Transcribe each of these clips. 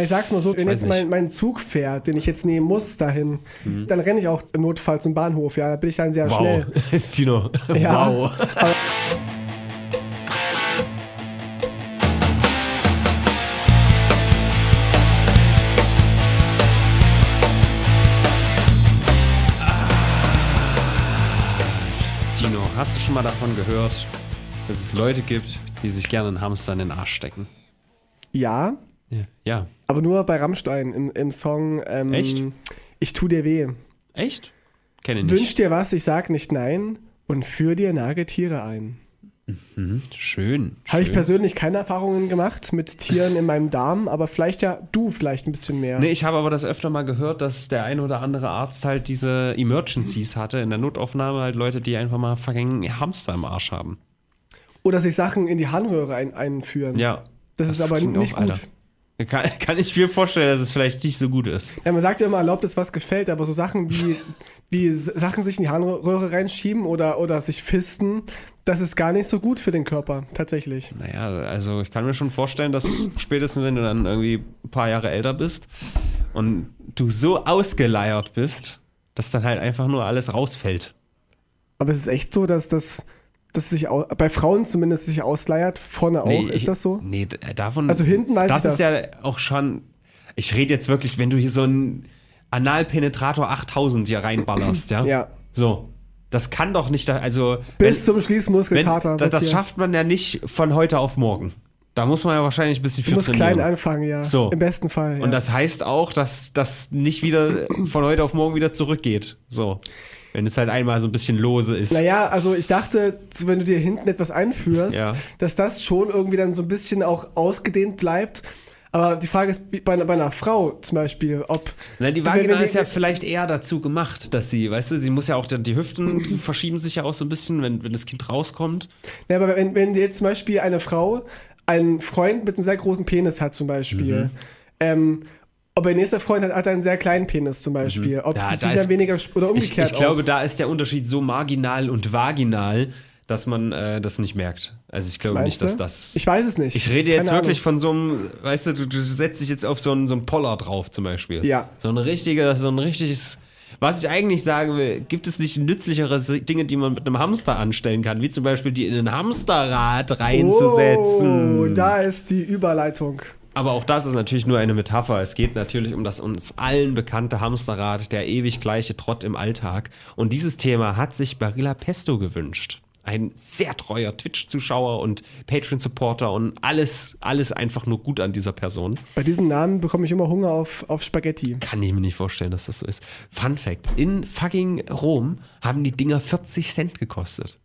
Ich sag's mal so, wenn jetzt mein, mein Zug fährt, den ich jetzt nehmen muss dahin, dann renne ich auch im Notfall zum Bahnhof, ja, da bin ich dann sehr Wow. schnell. Tino, Ja. wow. Tino, hast du schon mal davon gehört, dass es Leute gibt, die sich gerne einen Hamster in den Arsch stecken? Ja, Ja. Ja. aber nur bei Rammstein im, im Song ähm, Echt? Ich tu dir weh. Echt? Kenne ich nicht. Wünsch dir was, ich sag nicht nein und führ dir Nagetiere ein. Schön. Habe ich persönlich keine Erfahrungen gemacht mit Tieren in meinem Darm, aber vielleicht ja du vielleicht ein bisschen mehr. Nee, ich habe aber das öfter mal gehört, dass der ein oder andere Arzt halt diese Emergencies hatte, in der Notaufnahme halt Leute, die einfach mal fucking Hamster im Arsch haben. Oder sich Sachen in die Harnröhre ein, einführen. Ja. Das, ist aber nicht auch, gut. Alter. Kann, kann ich mir vorstellen, dass es vielleicht nicht so gut ist. Ja, man sagt ja immer, erlaubt es, was gefällt, aber so Sachen wie, wie Sachen sich in die Harnröhre reinschieben oder, oder sich fisten, das ist gar nicht so gut für den Körper, tatsächlich. Naja, also ich kann mir schon vorstellen, dass spätestens, wenn du dann irgendwie ein paar Jahre älter bist und du so ausgeleiert bist, dass dann halt einfach nur alles rausfällt. Aber es ist echt so, dass das dass sich au bei Frauen zumindest sich ausleiert, vorne auch, Nee, ist ich- das so? Nee, davon. Also hinten weiß das ich ist das. ja auch schon. Ich rede jetzt wirklich, wenn du hier so einen Analpenetrator 8000 hier reinballerst, ja? Ja. So. Das kann doch nicht, also. Bis wenn, zum Schließmuskelkater. das, das schafft man ja nicht von heute auf morgen. Da muss man ja wahrscheinlich ein bisschen Du für musst trainieren. klein anfangen, ja. So. Im besten Fall. Ja. Und das heißt auch, dass das nicht wieder von heute auf morgen wieder zurückgeht. So. Wenn es halt einmal so ein bisschen lose ist. Naja, also ich dachte, wenn du dir hinten etwas einführst, Ja. dass das schon irgendwie dann so ein bisschen auch ausgedehnt bleibt. Aber die Frage ist, wie bei, einer- bei einer Frau zum Beispiel, ob. Na, die Vagina wenn- ist ja vielleicht eher dazu gemacht, dass sie, weißt du, sie muss ja auch, die Hüften die verschieben sich ja auch so ein bisschen, wenn, wenn das Kind rauskommt. Ja, aber wenn, wenn jetzt zum Beispiel eine Frau einen Freund mit einem sehr großen Penis hat, zum Beispiel, Mhm. ähm, ob ihr nächster Freund hat, hat einen sehr kleinen Penis zum Beispiel, ob Mhm. Ja, sie, da dann weniger oder Ich, umgekehrt ich glaube, auch. da ist der Unterschied so marginal und vaginal, dass man äh, das nicht merkt. Also ich glaube Meinst nicht, dass das. Ich weiß es nicht. Ich rede jetzt Keine wirklich Ahnung. von so einem, weißt du, du, du setzt dich jetzt auf so einen, so einen Poller drauf zum Beispiel. Ja. So ein richtiger, so ein richtiges. Was ich eigentlich sagen will, gibt es nicht nützlichere Dinge, die man mit einem Hamster anstellen kann, wie zum Beispiel die in ein Hamsterrad reinzusetzen. Oh, da ist die Überleitung. Aber auch das ist natürlich nur eine Metapher. Es geht natürlich um das uns allen bekannte Hamsterrad, der ewig gleiche Trott im Alltag. Und dieses Thema hat sich Barilla Pesto gewünscht. Ein sehr treuer Twitch-Zuschauer und Patreon-Supporter und alles, alles einfach nur gut an dieser Person. Bei diesem Namen bekomme ich immer Hunger auf, auf Spaghetti. Kann ich mir nicht vorstellen, dass das so ist. Fun Fact: In fucking Rom haben die Dinger 40 Cent gekostet.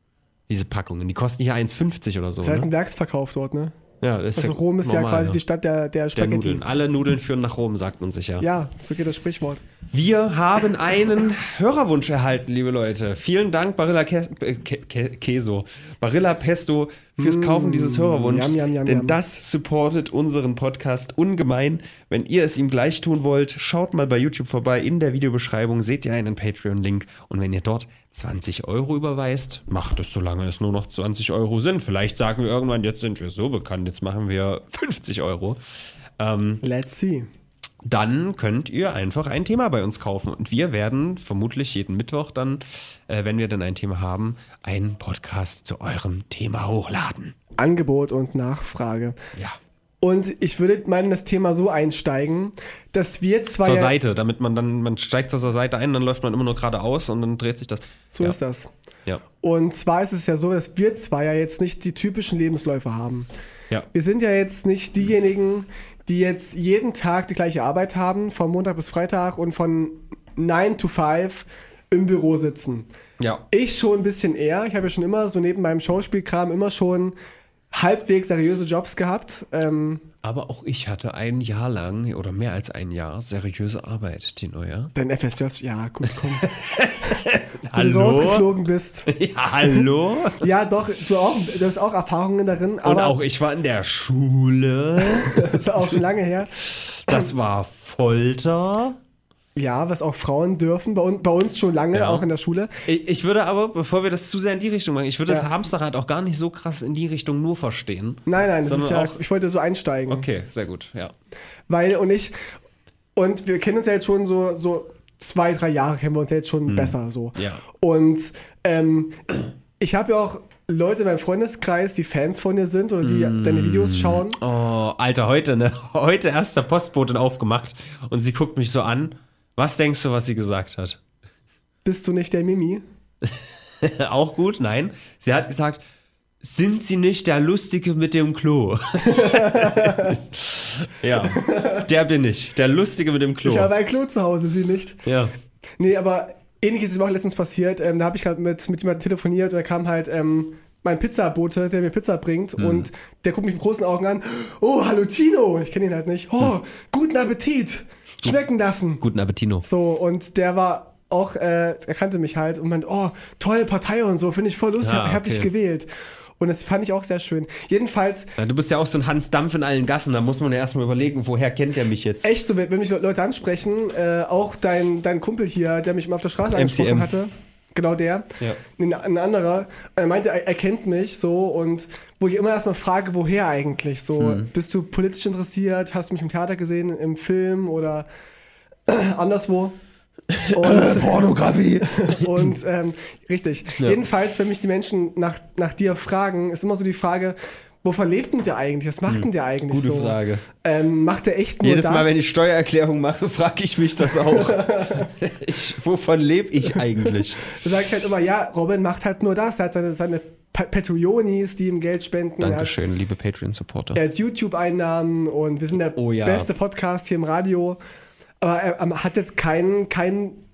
Diese Packungen. Die kosten hier 1,50 oder so. Das ist halt Ne? ein Werksverkauf dort, ne? Ja, das Also Rom ist ja normal, quasi die Stadt der, der der Spaghetti. Nudeln. Alle Nudeln führen nach Rom, sagt man sich ja. Ja, so geht das Sprichwort. Wir haben einen Hörerwunsch erhalten, liebe Leute. Vielen Dank, Barilla Ke Ke Ke Keso. Barilla Pesto fürs Kaufen dieses Hörerwunschs. Mm, yum, yum, yum, denn yum. das supportet unseren Podcast ungemein. Wenn ihr es ihm gleich tun wollt, schaut mal bei YouTube vorbei. In der Videobeschreibung seht ihr einen Patreon-Link. Und wenn ihr dort 20 Euro überweist, macht es, solange es nur noch 20 Euro sind. Vielleicht sagen wir irgendwann, jetzt sind wir so bekannt, jetzt machen wir 50 Euro. Ähm, Let's see. Dann könnt ihr einfach ein Thema bei uns kaufen. Und wir werden vermutlich jeden Mittwoch dann, äh, wenn wir dann ein Thema haben, einen Podcast zu eurem Thema hochladen. Angebot und Nachfrage. Ja. Und ich würde meinen, das Thema so einsteigen, dass wir zwar Zur Seite, damit man dann, man steigt zur Seite ein, dann läuft man immer nur geradeaus und dann dreht sich das. so ja. ist das. Ja. Und zwar ist es ja so, dass wir zwar ja jetzt nicht die typischen Lebensläufe haben. Ja. Wir sind ja jetzt nicht diejenigen, die jetzt jeden Tag die gleiche Arbeit haben, von Montag bis Freitag und von 9 to 5 im Büro sitzen. Ja. Ich schon ein bisschen eher. Ich habe ja schon immer so neben meinem Schauspielkram immer schon halbwegs seriöse Jobs gehabt. Ähm, Aber auch ich hatte ein Jahr lang oder mehr als ein Jahr seriöse Arbeit, Tino, ja? dein FSJ, ja gut, komm. Wo du rausgeflogen bist. Ja, hallo? Ja, doch, du, auch, du hast auch Erfahrungen darin, Und auch ich war in der Schule. das ist auch schon lange her. Das war Folter. Ja, was auch Frauen dürfen, bei, bei uns schon lange, Ja. auch in der Schule. Ich, ich würde aber, bevor wir das zu sehr in die Richtung machen, ich würde Ja. das Hamsterrad auch gar nicht so krass in die Richtung nur verstehen. Nein, nein, das ist ja, auch- ich wollte so einsteigen. Okay, sehr gut, ja. Weil, und ich, und wir kennen uns ja jetzt schon so, so zwei, drei Jahre kennen wir uns ja jetzt schon besser so. Ja. Und ähm, ich habe ja auch Leute in meinem Freundeskreis, die Fans von dir sind oder die deine Videos schauen. Oh, Alter, heute, ne? Heute erst der Postbotin aufgemacht und sie guckt mich so an. Was denkst du, was sie gesagt hat? Bist du nicht der Mimi? Auch gut? Nein. Sie hat gesagt, sind Sie nicht der Lustige mit dem Klo? ja, der bin ich. Der Lustige mit dem Klo. Ich habe ein Klo zu Hause, sie nicht. ja. Nee, aber ähnliches ist mir auch letztens passiert. Ähm, da habe ich gerade mit, mit jemandem telefoniert und da kam halt ähm, mein Pizzabote, der mir Pizza bringt Mhm. und der guckt mich mit großen Augen an. Oh, hallo Tino. Ich kenne ihn halt nicht. Oh, guten Appetit. Schmecken lassen. Guten Appetino. So, und der war auch, äh, er kannte mich halt und meinte, oh, tolle Partei und so, finde ich voll lustig, Ja, hab, hab dich Ah, okay. gewählt. Und das fand ich auch sehr schön. Jedenfalls, Ja, du bist ja auch so ein Hans Dampf in allen Gassen, da muss man ja erstmal überlegen, woher kennt er mich jetzt? echt so, wenn mich Leute ansprechen, äh, auch dein, dein Kumpel hier, der mich mal auf der Straße angesprochen MCM. hatte, genau der, Ja. ein, ein anderer, er meinte, er, er kennt mich so und wo ich immer erstmal frage, woher eigentlich so, Hm. bist du politisch interessiert, hast du mich im Theater gesehen, im Film oder anderswo? Und, Pornografie. und ähm, richtig. Ja. Jedenfalls, wenn mich die Menschen nach, nach dir fragen, ist immer so die Frage, wovon lebt denn der eigentlich? Was macht denn der eigentlich Hm. Gute so? Frage. Ähm, macht der echt nur Jedes das? Mal, wenn ich Steuererklärung mache, frage ich mich das auch. ich, wovon lebe ich eigentlich? Sage ich halt immer, ja, Robin macht halt nur das. Er hat seine, seine Pa- Patreonis, die ihm Geld spenden. Er hat, Dankeschön, liebe Patreon-Supporter. er hat YouTube-Einnahmen und wir sind der Oh ja. beste Podcast hier im Radio. Aber er, er hat jetzt keinen, keinen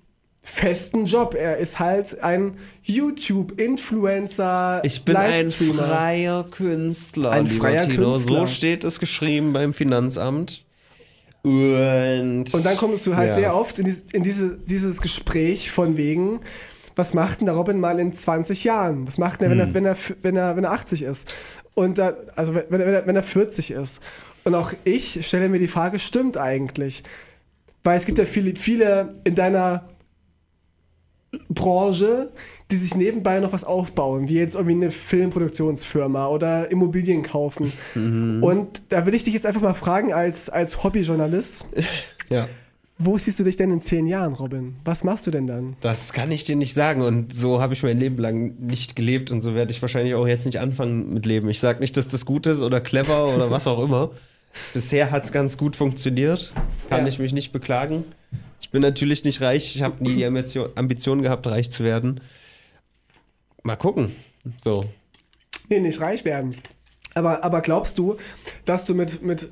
festen Job. Er ist halt ein YouTube-Influencer, Ich bin ein freier Künstler, Ein freier Tino. Künstler. So steht es geschrieben beim Finanzamt. Und, Und dann kommst du halt Ja. sehr oft in, dieses, in diese, dieses Gespräch von wegen, was macht denn der Robin mal in 20 Jahren? Was macht denn er, Hm. wenn, er, wenn, er, wenn, er, wenn er 80 ist? Und da, also wenn, wenn, er, wenn er 40 ist. Und auch ich stelle mir die Frage, stimmt eigentlich? Weil es gibt ja viele, viele in deiner Branche, die sich nebenbei noch was aufbauen, wie jetzt irgendwie eine Filmproduktionsfirma oder Immobilien kaufen. Mhm. Und da will ich dich jetzt einfach mal fragen, als, als Hobbyjournalist, ja. wo siehst du dich denn in zehn Jahren, Robin? Was machst du denn dann? Das kann ich dir nicht sagen und so habe ich mein Leben lang nicht gelebt und so werde ich wahrscheinlich auch jetzt nicht anfangen mit Leben. Ich sage nicht, dass das gut ist oder clever oder was auch immer. Bisher hat es ganz gut funktioniert, kann Ja. ich mich nicht beklagen. Ich bin natürlich nicht reich, ich habe nie die Ambition, gehabt, reich zu werden. Mal gucken. So. Nee, nicht reich werden. Aber, aber glaubst du, dass du mit, mit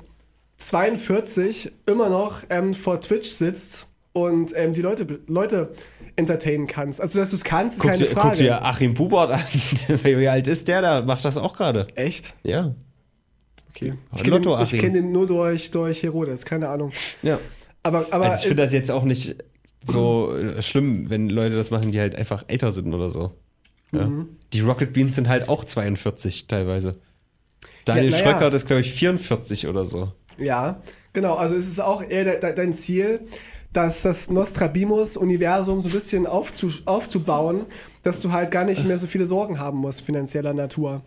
42 immer noch ähm, vor Twitch sitzt und ähm, die Leute, Leute entertainen kannst? Also, dass du es kannst, ist Guck keine dir, Frage. guck dir Achim Bubert an. Wie alt ist der da? Macht das auch gerade. Echt? Ja. Okay. Ich kenne den, kenn den nur durch, durch Herodes, keine Ahnung. Ja. Aber, aber Also ich finde das jetzt auch nicht so äh, schlimm, wenn Leute das machen, die halt einfach älter sind oder so. Ja. Mhm. Die Rocket Beans sind halt auch 42 teilweise. Daniel ja. Schröckert ist, glaube ich, 44 oder so. Ja, genau. Also es ist auch eher de, de, dein Ziel, dass das Nostrabimus-Universum so ein bisschen aufzu, aufzubauen, dass du halt gar nicht mehr so viele Sorgen haben musst, finanzieller Natur.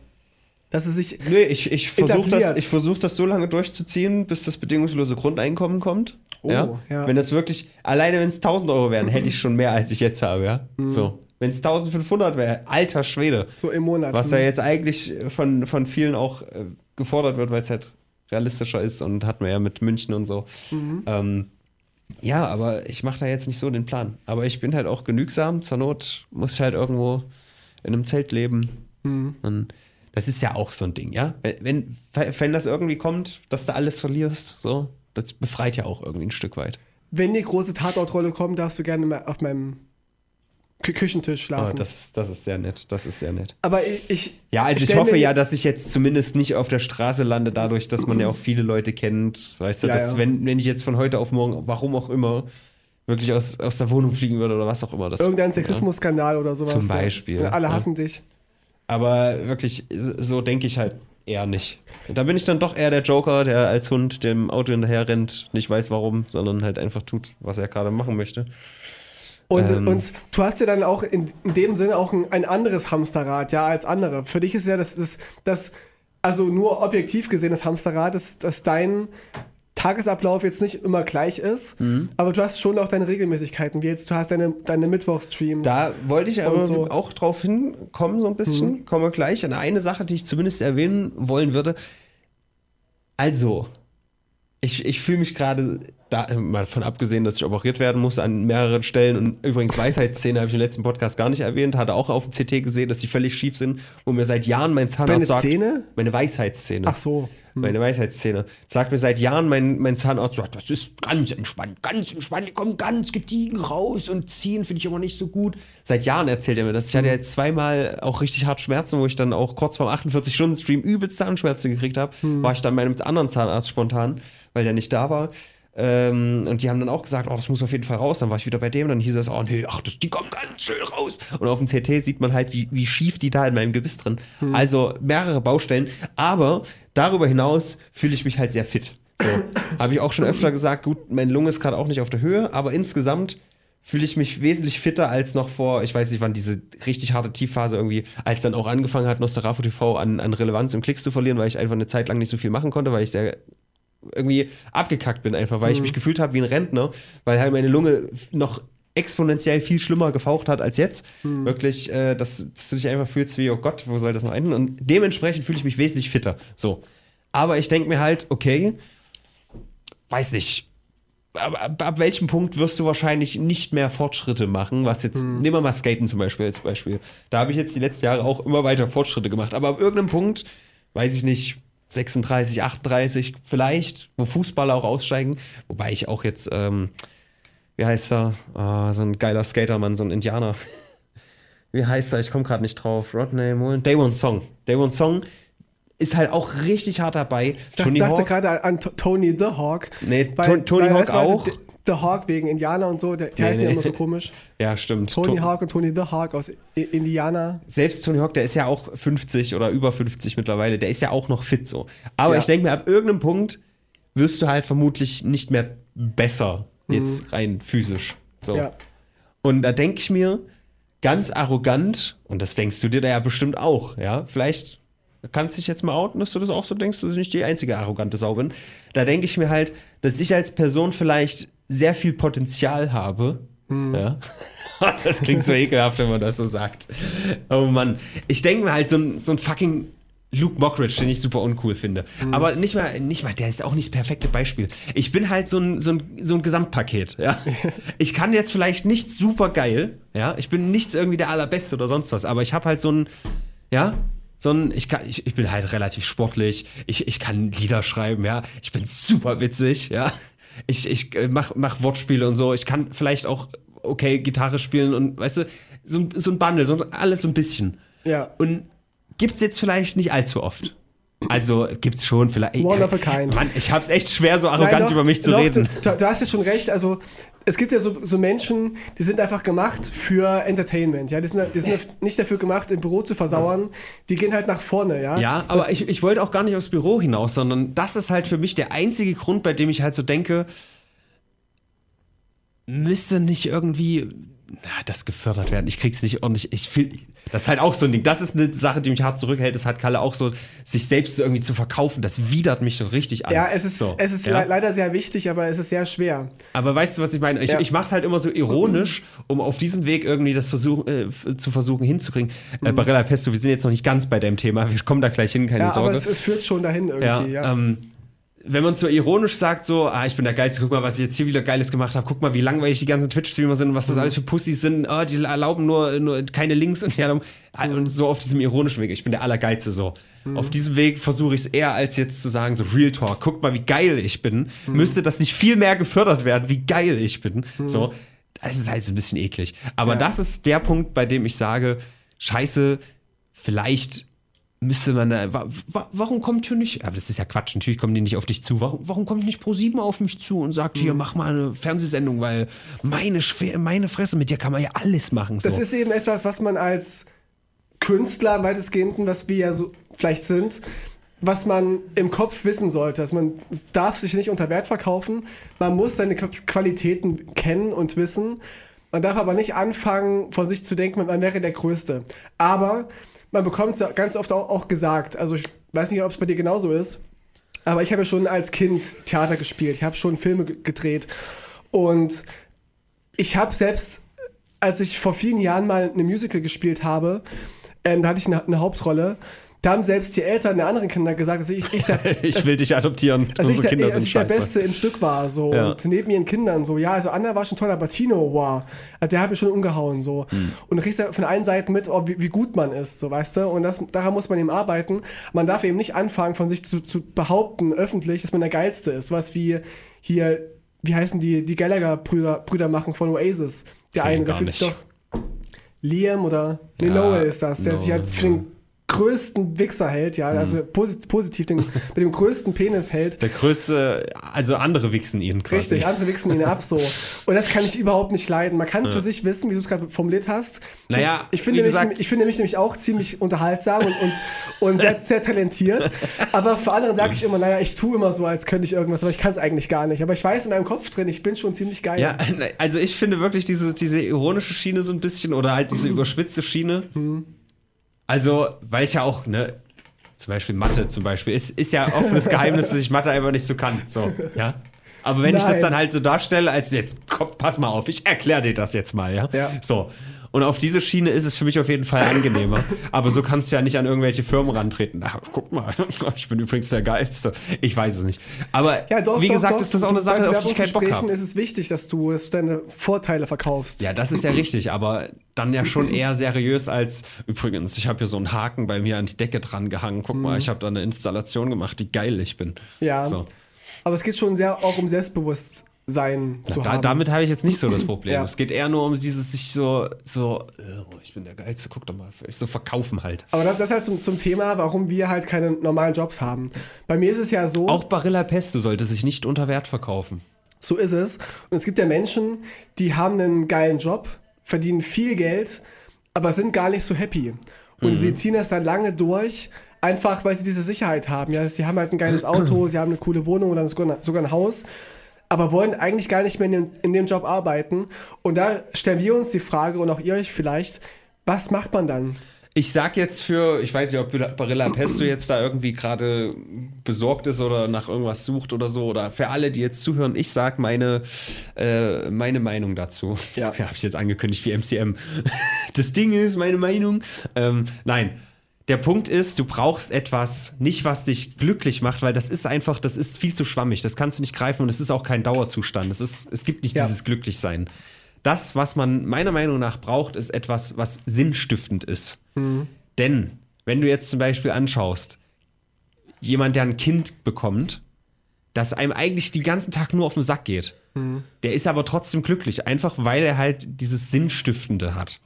Dass es sich. Nee, ich, ich versuche das, ich versuch das so lange durchzuziehen, bis das bedingungslose Grundeinkommen kommt. Oh, ja? ja. Wenn das wirklich, alleine wenn es 1000 Euro wären, hätte ich schon mehr, als ich jetzt habe. Ja? Mhm. So. Wenn es 1500 wäre, alter Schwede. So im Monat. Was ja jetzt eigentlich von, von vielen auch äh, gefordert wird, weil es halt realistischer ist und hat man ja mit München und so. Ähm, ja, aber ich mache da jetzt nicht so den Plan. Aber ich bin halt auch genügsam. Zur Not muss ich halt irgendwo in einem Zelt leben. Und das ist ja auch so ein Ding, ja? Wenn, wenn, das irgendwie kommt, dass du alles verlierst, so, das befreit ja auch irgendwie ein Stück weit. Wenn die große Tatortrolle kommt, darfst du gerne mal auf meinem Kü Küchentisch Aber schlafen. Ah, das, ist, das ist sehr nett. Das ist sehr nett. Aber ich. Ja, also ich hoffe ja, dass ich jetzt zumindest nicht auf der Straße lande, dadurch, dass man ja auch viele Leute kennt. Weißt du, Ja, dass, ja. Wenn, wenn ich jetzt von heute auf morgen, warum auch immer, wirklich aus, aus der Wohnung fliegen würde oder was auch immer. Das, Irgendein. Sexismusskandal oder sowas. Zum. Beispiel, Alle ja. hassen dich. Aber wirklich, so denke ich halt eher nicht. Da bin ich dann doch eher der Joker, der als Hund dem Auto hinterher rennt, nicht weiß warum, sondern halt einfach tut, was er gerade machen möchte. Und, Ähm. und du hast ja dann auch in, in dem Sinne auch ein, ein anderes Hamsterrad, ja, als andere. Für dich ist ja das, das, das also nur objektiv gesehen, das Hamsterrad, dass, dass dein Tagesablauf jetzt nicht immer gleich ist, Mhm. aber du hast schon auch deine Regelmäßigkeiten, wie jetzt, du hast deine, deine Mittwochstreams. Da wollte ich aber so. auch drauf hinkommen, so ein bisschen. Kommen wir gleich an eine Sache, die ich zumindest erwähnen wollen würde. Also, ich, ich fühle mich gerade, da, mal von abgesehen, dass ich operiert werden muss an mehreren Stellen. Und übrigens, Weisheitszähne habe ich im letzten Podcast gar nicht erwähnt. Hatte auch auf dem CT gesehen, dass die völlig schief sind, wo mir seit Jahren mein Zahnarzt Deine sagt. Zähne? Meine Weisheitszähne. Ach so. Meine Weisheitszähne. Sagt mir seit Jahren mein, mein Zahnarzt, ja, das ist ganz entspannt, ganz entspannt, die kommen ganz gediegen raus und ziehen finde ich aber nicht so gut. Seit Jahren erzählt er mir das. Ich hatte jetzt zweimal auch richtig hart Schmerzen, wo ich dann auch kurz vorm 48-Stunden-Stream übelst Zahnschmerzen gekriegt habe. War ich dann bei einem anderen Zahnarzt spontan, weil der nicht da war. Ähm, und die haben dann auch gesagt, oh, das muss auf jeden Fall raus. Dann war ich wieder bei dem, dann hieß es, oh nee, ach, das, die kommen ganz schön raus. Und auf dem CT sieht man halt, wie, wie schief die da in meinem Gebiss drin. Also mehrere Baustellen. Aber darüber hinaus fühle ich mich halt sehr fit. So, habe ich auch schon öfter gesagt, gut, meine Lunge ist gerade auch nicht auf der Höhe, aber insgesamt fühle ich mich wesentlich fitter als noch vor, ich weiß nicht, wann diese richtig harte Tiefphase irgendwie, als dann auch angefangen hat, Nostarafo TV an, an Relevanz und Klicks zu verlieren, weil ich einfach eine Zeit lang nicht so viel machen konnte, weil ich sehr irgendwie abgekackt bin einfach, weil ich mich gefühlt habe wie ein Rentner, weil halt meine Lunge noch exponentiell viel schlimmer gefaucht hat als jetzt. Wirklich, äh, dass, dass du dich einfach fühlst wie, oh Gott, wo soll das noch enden? Und dementsprechend fühle ich mich wesentlich fitter. So. Aber ich denke mir halt, okay, weiß nicht. Ab, ab, ab welchem Punkt wirst du wahrscheinlich nicht mehr Fortschritte machen, was jetzt, nehmen wir mal Skaten zum Beispiel als Beispiel. Da habe ich jetzt die letzten Jahre auch immer weiter Fortschritte gemacht. Aber ab irgendeinem Punkt, weiß ich nicht, 36, 38 vielleicht, wo Fußballer auch aussteigen. Wobei ich auch jetzt, ähm, wie heißt er? Ah, so ein geiler Skatermann, so ein Indianer. Wie heißt er? Ich komme gerade nicht drauf. Rodney Mullen. Day One Song. Day One Song ist halt auch richtig hart dabei. ich dachte, dachte gerade an T- Tony the Hawk. Nee, To- Tony Hawk du, weißt du, auch. The- Hawk wegen Indianer und so, der, die Nee, heißen ja nee. immer so komisch. Ja, stimmt. Tony To- Hawk und Tony the Hawk aus I Indiana. Selbst Tony Hawk, der ist ja auch 50 oder über 50 mittlerweile, der ist ja auch noch fit so. Aber Ja. ich denke mir, ab irgendeinem Punkt wirst du halt vermutlich nicht mehr besser, jetzt rein physisch. So. Mhm. Ja. Und da denke ich mir, ganz arrogant, und das denkst du dir da ja bestimmt auch, ja, vielleicht kannst du dich jetzt mal outen, dass du das auch so denkst, dass ich nicht die einzige arrogante Sau bin. Da denke ich mir halt, dass ich als Person vielleicht sehr viel Potenzial habe, ja. Das klingt so ekelhaft, wenn man das so sagt. Oh Mann. Ich denke mir halt, so ein, so ein fucking Luke Mockridge, den ich super uncool finde. Aber nicht mal, nicht mal, der ist auch nicht das perfekte Beispiel. Ich bin halt so ein, so ein, so ein Gesamtpaket, ja. Ich kann jetzt vielleicht nicht super geil, ja. Ich bin nichts irgendwie der Allerbeste oder sonst was, aber ich habe halt so ein, ja, so ein, ich, kann, ich, ich bin halt relativ sportlich, ich, ich kann Lieder schreiben, ja. Ich bin super witzig, ja. Ich, ich äh, mach, mach Wortspiele und so. Ich kann vielleicht auch, okay, Gitarre spielen und, weißt du, so, ein- so ein Bundle, so alles so ein bisschen. Ja. Und gibt's jetzt vielleicht nicht allzu oft. Also gibt's schon vielleicht. One of a kind. Mann, ich hab's echt schwer, so arrogant Nein, doch, über mich zu doch, reden. Du, du hast ja schon recht. Also, es gibt ja so, so Menschen, die sind einfach gemacht für Entertainment. Ja? Die, sind, die sind nicht dafür gemacht, im Büro zu versauern. Die gehen halt nach vorne. Ja, Ja, aber ich, ich wollte auch gar nicht aufs Büro hinaus, sondern das ist halt für mich der einzige Grund, bei dem ich halt so denke, müsste nicht irgendwie das gefördert werden. Ich krieg's nicht ordentlich. Ich fühl, das ist halt auch so ein Ding. Das ist eine Sache, die mich hart zurückhält. Das hat Kalle auch so, sich selbst irgendwie zu verkaufen. Das widert mich so richtig an. Ja, es ist, so, es ist ja? le leider sehr wichtig, aber es ist sehr schwer. Aber weißt du, was ich meine? Ich, Ja. ich mache es halt immer so ironisch, um auf diesem Weg irgendwie das versuch, äh, zu versuchen hinzukriegen. Äh, Barella Pesto, wir sind jetzt noch nicht ganz bei deinem Thema. Wir kommen da gleich hin, keine Ja, aber Sorge. es, es führt schon dahin irgendwie. Ja, Ja, Ähm, wenn man so ironisch sagt, so, ah, ich bin der Geilste, guck mal, was ich jetzt hier wieder Geiles gemacht habe, guck mal, wie langweilig die ganzen Twitch-Streamer sind und was das alles für Pussys sind, ah, die erlauben nur, nur keine Links und die erlauben, ah, und so auf diesem ironischen Weg, ich bin der Allergeilste so. Auf diesem Weg versuche ich es eher als jetzt zu sagen, so Real Talk, guck mal, wie geil ich bin. Müsste das nicht viel mehr gefördert werden, wie geil ich bin. So, das ist halt so ein bisschen eklig. Aber Ja. das ist der Punkt, bei dem ich sage, scheiße, vielleicht müsste man da, wa, wa, warum kommt hier nicht, aber das ist ja Quatsch, natürlich kommen die nicht auf dich zu, warum, warum kommt nicht Pro7 auf mich zu und sagt, Mhm. hier, mach mal eine Fernsehsendung, weil meine, meine Fresse, mit dir kann man ja alles machen. So. Das ist eben etwas, was man als Künstler weitestgehend, was wir ja so vielleicht sind, was man im Kopf wissen sollte. Dass man darf sich nicht unter Wert verkaufen. Man muss seine Qualitäten kennen und wissen. Man darf aber nicht anfangen, von sich zu denken, man wäre der Größte. Aber man bekommt es ganz oft auch, auch gesagt. Also ich weiß nicht, ob es bei dir genauso ist. Aber ich habe ja schon als Kind Theater gespielt. Ich habe schon Filme gedreht. Und ich habe selbst, als ich vor vielen Jahren mal eine Musical gespielt habe, ähm, da hatte ich eine, eine Hauptrolle. Da haben selbst die Eltern der anderen Kinder gesagt, dass ich, ich, da, ich will dich adoptieren. Dass Unsere ich, Kinder der, sind ich der scheiße. Beste im Stück war. So. Ja. Und neben ihren Kindern so, ja, also Anna war schon toll, aber Tino, wow, also der hat mich schon umgehauen. So. Hm. Und du kriegst ja von allen Seiten mit, oh, wie, wie gut man ist, so weißt du. Und das, daran muss man eben arbeiten. Man darf eben nicht anfangen, von sich zu, zu behaupten, öffentlich, dass man der Geilste ist. Sowas wie hier, wie heißen die, die Gallagher-Brüder Brüder machen von Oasis. Der eine, der fühlt sich doch. Liam oder nee, Ja, Noel ist das, der sich halt für Noel. den größten Wichser hält, ja, Hm. also posit positiv den, mit dem größten Penis hält. Der größte, also andere wichsen ihn quasi. Richtig, andere wichsen ihn ab so. Und das kann ich überhaupt nicht leiden. Man kann es für sich wissen, wie du es gerade formuliert hast. Naja, ich, ich, finde mich, gesagt- ich finde mich nämlich auch ziemlich unterhaltsam und, und, und sehr, sehr talentiert. Aber für andere sage ich immer, naja, ich tue immer so, als könnte ich irgendwas, aber ich kann es eigentlich gar nicht. Aber ich weiß in meinem Kopf drin, ich bin schon ziemlich geil. Ja, also ich finde wirklich diese, diese ironische Schiene so ein bisschen oder halt diese überspitzte Schiene. Also, weil ich ja auch, ne, zum Beispiel Mathe zum Beispiel, ist, ist ja offenes Geheimnis, dass ich Mathe einfach nicht so kann. So, ja. Aber wenn ich das Nein. dann halt so darstelle, als jetzt, komm, pass mal auf, ich erkläre dir das jetzt mal, ja. Ja. So. Und auf diese Schiene ist es für mich auf jeden Fall angenehmer. Aber so kannst du ja nicht an irgendwelche Firmen rantreten. Ach, guck mal, ich bin übrigens der Geilste. Ich weiß es nicht. Aber Ja, doch, wie doch, gesagt, doch. ist das auch eine Sache, auf die ich keinen Bock habe. ist es wichtig, dass du, dass du deine Vorteile verkaufst. Ja, das ist ja richtig, aber dann ja schon eher seriös als übrigens, ich habe hier so einen Haken bei mir an die Decke dran gehangen. Guck mal, ich habe da eine Installation gemacht, wie geil ich bin. Ja. So. Aber es geht schon sehr auch um Selbstbewusstsein zu Da, haben. damit habe ich jetzt nicht so das Problem. Ja. Es geht eher nur um dieses sich so, so, äh, ich bin der Geilste, guck doch mal, so verkaufen halt. Aber das, das ist halt zum, zum Thema, warum wir halt keine normalen Jobs haben. Bei mir ist es ja so, Auch Barilla Pesto sollte sich nicht unter Wert verkaufen. so ist es. Und es gibt ja Menschen, die haben einen geilen Job, verdienen viel Geld, aber sind gar nicht so happy. Und sie ziehen das dann lange durch, einfach weil sie diese Sicherheit haben. Ja, sie haben halt ein geiles Auto, sie haben eine coole Wohnung oder sogar ein Haus, aber wollen eigentlich gar nicht mehr in dem, in dem Job arbeiten. Und da stellen wir uns die Frage und auch ihr euch vielleicht, was macht man dann? Ich sag jetzt für, ich weiß nicht, ob Barilla Pesto jetzt da irgendwie gerade besorgt ist oder nach irgendwas sucht oder so, oder für alle, die jetzt zuhören, ich sag meine, äh, meine Meinung dazu. Ja. Das habe ich jetzt angekündigt wie MCM. Das Ding ist, meine Meinung. Ähm, nein. Der Punkt ist, du brauchst etwas, nicht was dich glücklich macht, weil das ist einfach, das ist viel zu schwammig, das kannst du nicht greifen und es ist auch kein Dauerzustand. Es, ist, es gibt nicht Ja. dieses Glücklichsein. Das, was man meiner Meinung nach braucht, ist etwas, was sinnstiftend ist. Denn, wenn du jetzt zum Beispiel anschaust, jemand, der ein Kind bekommt, das einem eigentlich den ganzen Tag nur auf den Sack geht, der ist aber trotzdem glücklich, einfach weil er halt dieses Sinnstiftende hat.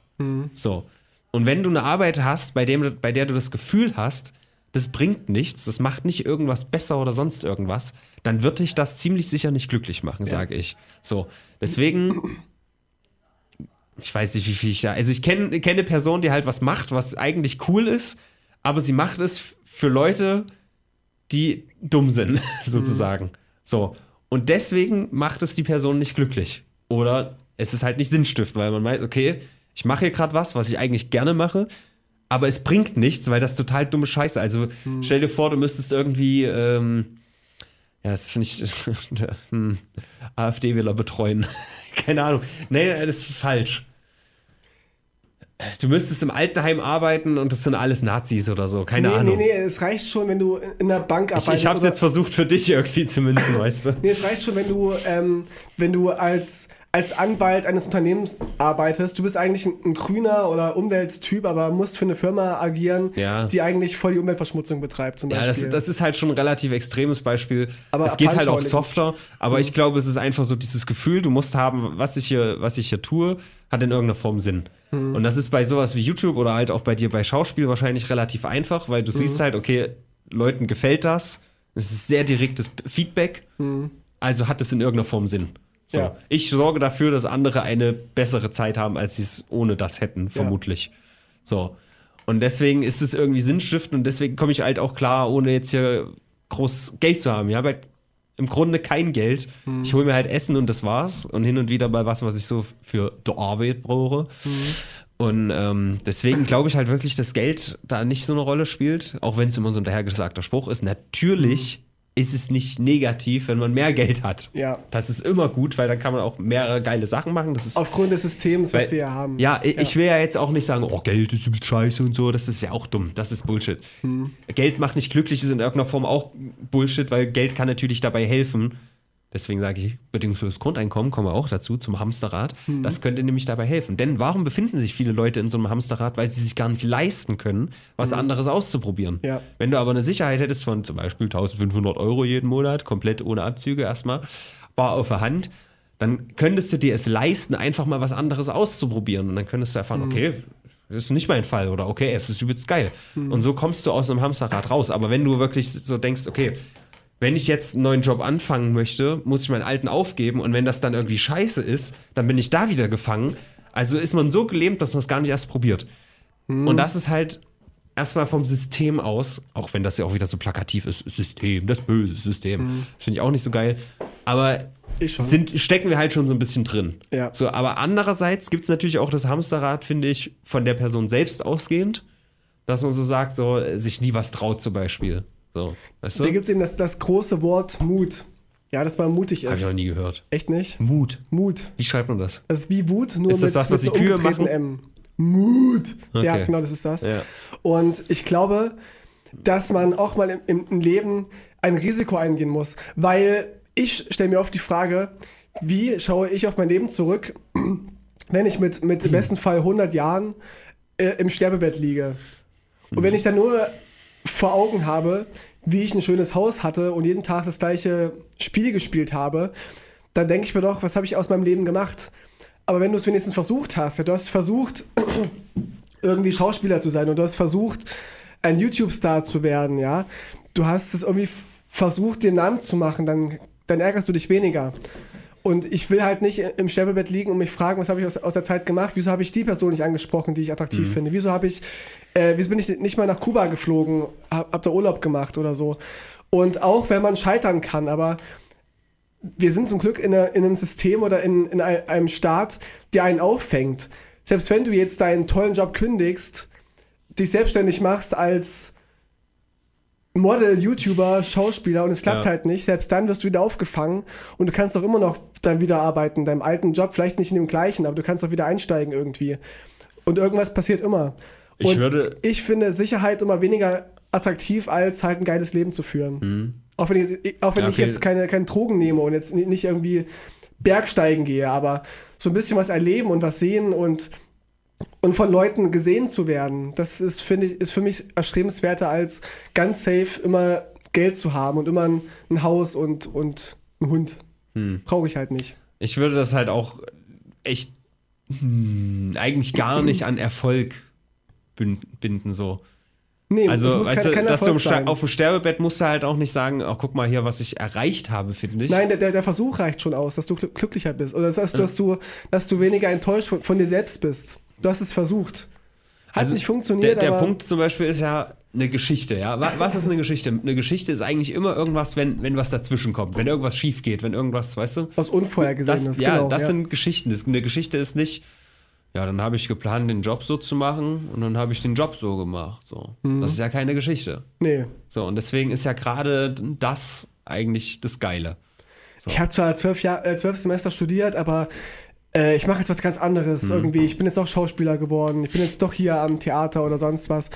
So. Und wenn du eine Arbeit hast, bei, dem, bei der du das Gefühl hast, das bringt nichts, das macht nicht irgendwas besser oder sonst irgendwas, dann wird dich das ziemlich sicher nicht glücklich machen, sage ich. So. Deswegen ich weiß nicht, wie viel ich da. Also ich kenne kenn eine Person, die halt was macht, was eigentlich cool ist, aber sie macht es für Leute, die dumm sind, sozusagen. So. Und deswegen macht es die Person nicht glücklich. Oder es ist halt nicht sinnstiftend, weil man meint, okay, ich mache hier gerade was, was ich eigentlich gerne mache, aber es bringt nichts, weil das total dumme Scheiße. Also stell dir vor, du müsstest irgendwie, ähm, ja, das finde ich, hm, AfD-Wähler betreuen. Keine Ahnung. Nee, das ist falsch. Du müsstest im Altenheim arbeiten und das sind alles Nazis oder so. Keine nee, Ahnung. nee, nee, es reicht schon, wenn du in der Bank Ich, arbeitest. ich habe es jetzt versucht für dich irgendwie zu münzen, weißt du. Nee, es reicht schon, wenn du, ähm, wenn du als, als Anwalt eines Unternehmens arbeitest. Du bist eigentlich ein, ein grüner oder Umwelttyp, aber musst für eine Firma agieren, Ja. die eigentlich voll die Umweltverschmutzung betreibt, zum Ja, das, Beispiel. das ist halt schon ein relativ extremes Beispiel. Aber es geht halt auch softer, aber Mhm. ich glaube, es ist einfach so dieses Gefühl, du musst haben, was ich hier, was ich hier tue, hat in irgendeiner Form Sinn. Mhm. Und das ist bei sowas wie YouTube oder halt auch bei dir bei Schauspiel wahrscheinlich relativ einfach, weil du Mhm. siehst halt, okay, Leuten gefällt das. Es ist sehr direktes Feedback, also hat es in irgendeiner Form Sinn. So. Ja. Ich sorge dafür, dass andere eine bessere Zeit haben, als sie es ohne das hätten, vermutlich. So. Und deswegen ist es irgendwie sinnstiftend und deswegen komme ich halt auch klar, ohne jetzt hier groß Geld zu haben. Ich habe halt im Grunde kein Geld. Mhm. Ich hole mir halt Essen und das war's. Und hin und wieder mal was, was ich so für die Arbeit brauche. Mhm. Und ähm, deswegen glaube ich halt wirklich, dass Geld da nicht so eine Rolle spielt, auch wenn es immer so ein dahergesagter Spruch ist. Natürlich ist es nicht negativ, wenn man mehr Geld hat. Ja. Das ist immer gut, weil dann kann man auch mehrere geile Sachen machen. Das ist Aufgrund des Systems, was weil- wir ja haben. Ja, ich, ich will ja jetzt auch nicht sagen, oh, Geld ist übel scheiße und so. Das ist ja auch dumm. Das ist Bullshit. Hm. Geld macht nicht glücklich, ist in irgendeiner Form auch Bullshit, weil Geld kann natürlich dabei helfen. Deswegen sage ich, bedingungsloses Grundeinkommen, kommen wir auch dazu, zum Hamsterrad. Hm. Das könnte nämlich dabei helfen. Denn warum befinden sich viele Leute in so einem Hamsterrad? Weil sie sich gar nicht leisten können, was anderes auszuprobieren. Ja. Wenn du aber eine Sicherheit hättest von zum Beispiel 1500 Euro jeden Monat, komplett ohne Abzüge erstmal, bar auf der Hand, dann könntest du dir es leisten, einfach mal was anderes auszuprobieren. Und dann könntest du erfahren, okay, das ist nicht mein Fall oder okay, es ist übelst geil. Und so kommst du aus einem Hamsterrad raus. Aber wenn du wirklich so denkst, okay, wenn ich jetzt einen neuen Job anfangen möchte, muss ich meinen alten aufgeben und wenn das dann irgendwie scheiße ist, dann bin ich da wieder gefangen. Also ist man so gelähmt, dass man es gar nicht erst probiert. Und das ist halt erstmal vom System aus, auch wenn das ja auch wieder so plakativ ist, System, das böse System, das finde ich auch nicht so geil. Aber sind, stecken wir halt schon so ein bisschen drin. Ja. So, aber andererseits gibt es natürlich auch das Hamsterrad, finde ich, von der Person selbst ausgehend, dass man so sagt, so sich nie was traut zum Beispiel. So, weißt du? Da gibt es eben das, das große Wort Mut. Ja, dass man mutig Habe ich ist. noch nie gehört. Echt nicht? Mut. Mut. Wie schreibt man das? Das ist wie Wut, nur Ist das mit, das, was mit die Kühe machen? M. Mut. Ja, Okay. genau, das ist das. Ja. Und ich glaube, dass man auch mal im, im, im Leben ein Risiko eingehen muss. Weil ich stelle mir oft die Frage, wie schaue ich auf mein Leben zurück, wenn ich mit, mit im besten Fall 100 Jahren äh, im Sterbebett liege. Und wenn ich dann nur vor Augen habe, wie ich ein schönes Haus hatte und jeden Tag das gleiche Spiel gespielt habe, dann denke ich mir doch, was habe ich aus meinem Leben gemacht? Aber wenn du es wenigstens versucht hast, ja, du hast versucht, irgendwie Schauspieler zu sein und du hast versucht, ein YouTube-Star zu werden, ja, du hast es irgendwie versucht, einen Namen zu machen, dann, dann ärgerst du dich weniger. Und ich will halt nicht im Sterbebett liegen und mich fragen, was habe ich aus, aus der Zeit gemacht? Wieso habe ich die Person nicht angesprochen, die ich attraktiv finde? Wieso habe ich, äh, wieso bin ich nicht mal nach Kuba geflogen, hab, hab da Urlaub gemacht oder so? Und auch wenn man scheitern kann, aber wir sind zum Glück in, einer, in einem System oder in, in ein- einem Staat, der einen auffängt. Selbst wenn du jetzt deinen tollen Job kündigst, dich selbstständig machst als Model, YouTuber, Schauspieler und es klappt Ja. halt nicht, selbst dann wirst du wieder aufgefangen und du kannst auch immer noch dann wieder arbeiten, in deinem alten Job, vielleicht nicht in dem gleichen, aber du kannst auch wieder einsteigen irgendwie. Und irgendwas passiert immer. Ich und würde- ich finde Sicherheit immer weniger attraktiv, als halt ein geiles Leben zu führen. Auch wenn ich, auch wenn Ja, ich jetzt keine, keine Drogen nehme und jetzt ni- nicht irgendwie Bergsteigen gehe, aber so ein bisschen was erleben und was sehen und, und von Leuten gesehen zu werden, das ist, finde ich, ist für mich erstrebenswerter als ganz safe immer Geld zu haben und immer ein, ein Haus und, und einen Hund. Hm. Brauche ich halt nicht. Ich würde das halt auch echt hm, eigentlich gar nicht an Erfolg binden so. Nee, Also, muss weißt kein, du, kein dass du sein. auf dem Sterbebett musst du halt auch nicht sagen, ach guck mal hier, was ich erreicht habe, finde ich. Nein, der, der, der Versuch reicht schon aus, dass du glück- glücklicher bist. Oder dass, dass, du, dass du weniger enttäuscht von dir selbst bist. Du hast es versucht. Hat nicht funktioniert, der, der Punkt zum Beispiel ist ja eine Geschichte, ja. Wa- Was ist eine Geschichte? Eine Geschichte ist eigentlich immer irgendwas, wenn, wenn was dazwischen kommt, wenn irgendwas schief geht, wenn irgendwas, weißt du? aus Unvorhergesehenes. Das, ja, genau, das ja. sind Geschichten. Das, eine Geschichte ist nicht, ja, dann habe ich geplant, den Job so zu machen und dann habe ich den Job so gemacht. So. Mhm. Das ist ja keine Geschichte. Nee. So, und deswegen ist ja gerade das eigentlich das Geile. Ich habe zwar zwölf, Jahr, äh, zwölf Semester studiert, aber äh, ich mache jetzt was ganz anderes Mhm. irgendwie. Ich bin jetzt auch Schauspieler geworden. Ich bin jetzt doch hier am Theater oder sonst was.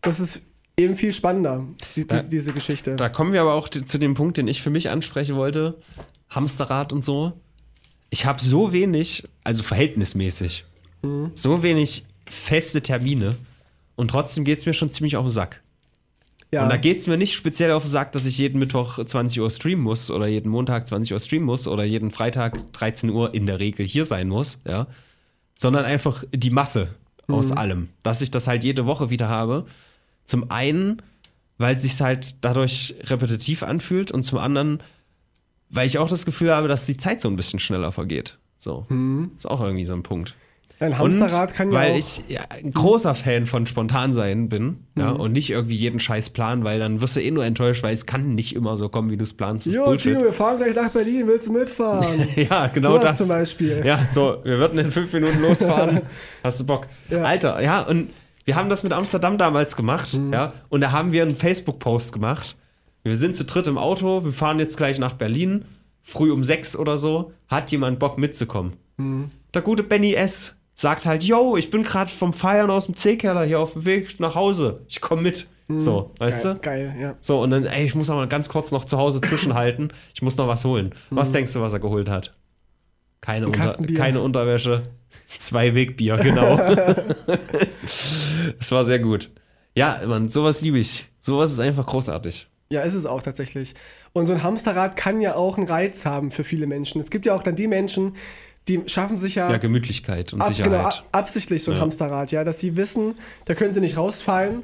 Das ist eben viel spannender, die, Da- diese, Geschichte. Da kommen wir aber auch zu dem Punkt, den ich für mich ansprechen wollte. Hamsterrad und so. Ich habe so wenig, also verhältnismäßig, so wenig feste Termine und trotzdem geht es mir schon ziemlich auf den Sack. Ja. Und da geht es mir nicht speziell auf den Sack, dass ich jeden Mittwoch 20 Uhr streamen muss oder jeden Montag 20 Uhr streamen muss oder jeden Freitag 13 Uhr in der Regel hier sein muss, ja. Sondern einfach die Masse aus allem. Dass ich das halt jede Woche wieder habe. Zum einen, weil es sich halt dadurch repetitiv anfühlt und zum anderen, weil ich auch das Gefühl habe, dass die Zeit so ein bisschen schneller vergeht. So. Ist auch irgendwie so ein Punkt. Ein Hamsterrad und kann ja weil auch- ich ja, ein großer Fan von spontan sein bin ja, und nicht irgendwie jeden Scheiß planen, weil dann wirst du eh nur enttäuscht, weil es kann nicht immer so kommen, wie du es planst. Das Jo, Bullshit. Tino, wir fahren gleich nach Berlin, willst du mitfahren? Ja, genau Sowas das. zum Beispiel. Ja, so, wir würden in fünf Minuten losfahren. Hast du Bock? Ja. Alter, ja, und wir haben das mit Amsterdam damals gemacht, Mhm. ja, und da haben wir einen Facebook-Post gemacht. Wir sind zu dritt im Auto, wir fahren jetzt gleich nach Berlin, früh um sechs oder so. Hat jemand Bock mitzukommen? Mhm. Der gute Benny S. sagt halt, yo, ich bin gerade vom Feiern aus dem C-Keller hier auf dem Weg nach Hause. Ich komme mit. So, weißt Mhm. Geil, du? geil, ja. So, und dann, ey, ich muss aber ganz kurz noch zu Hause zwischenhalten. Ich muss noch was holen. Was denkst du, was er geholt hat? Keine, Mhm. Ein Unter keine Unterwäsche. Zwei Wegbier, genau. das war sehr gut. Ja, Mann, sowas liebe ich. Sowas ist einfach großartig. Ja, ist es auch tatsächlich. Und so ein Hamsterrad kann ja auch einen Reiz haben für viele Menschen. Es gibt ja auch dann die Menschen, die schaffen sich ja, Ja, Gemütlichkeit und ab, genau, Sicherheit. ab- absichtlich so ein Ja. Hamsterrad, ja, dass sie wissen, da können sie nicht rausfallen.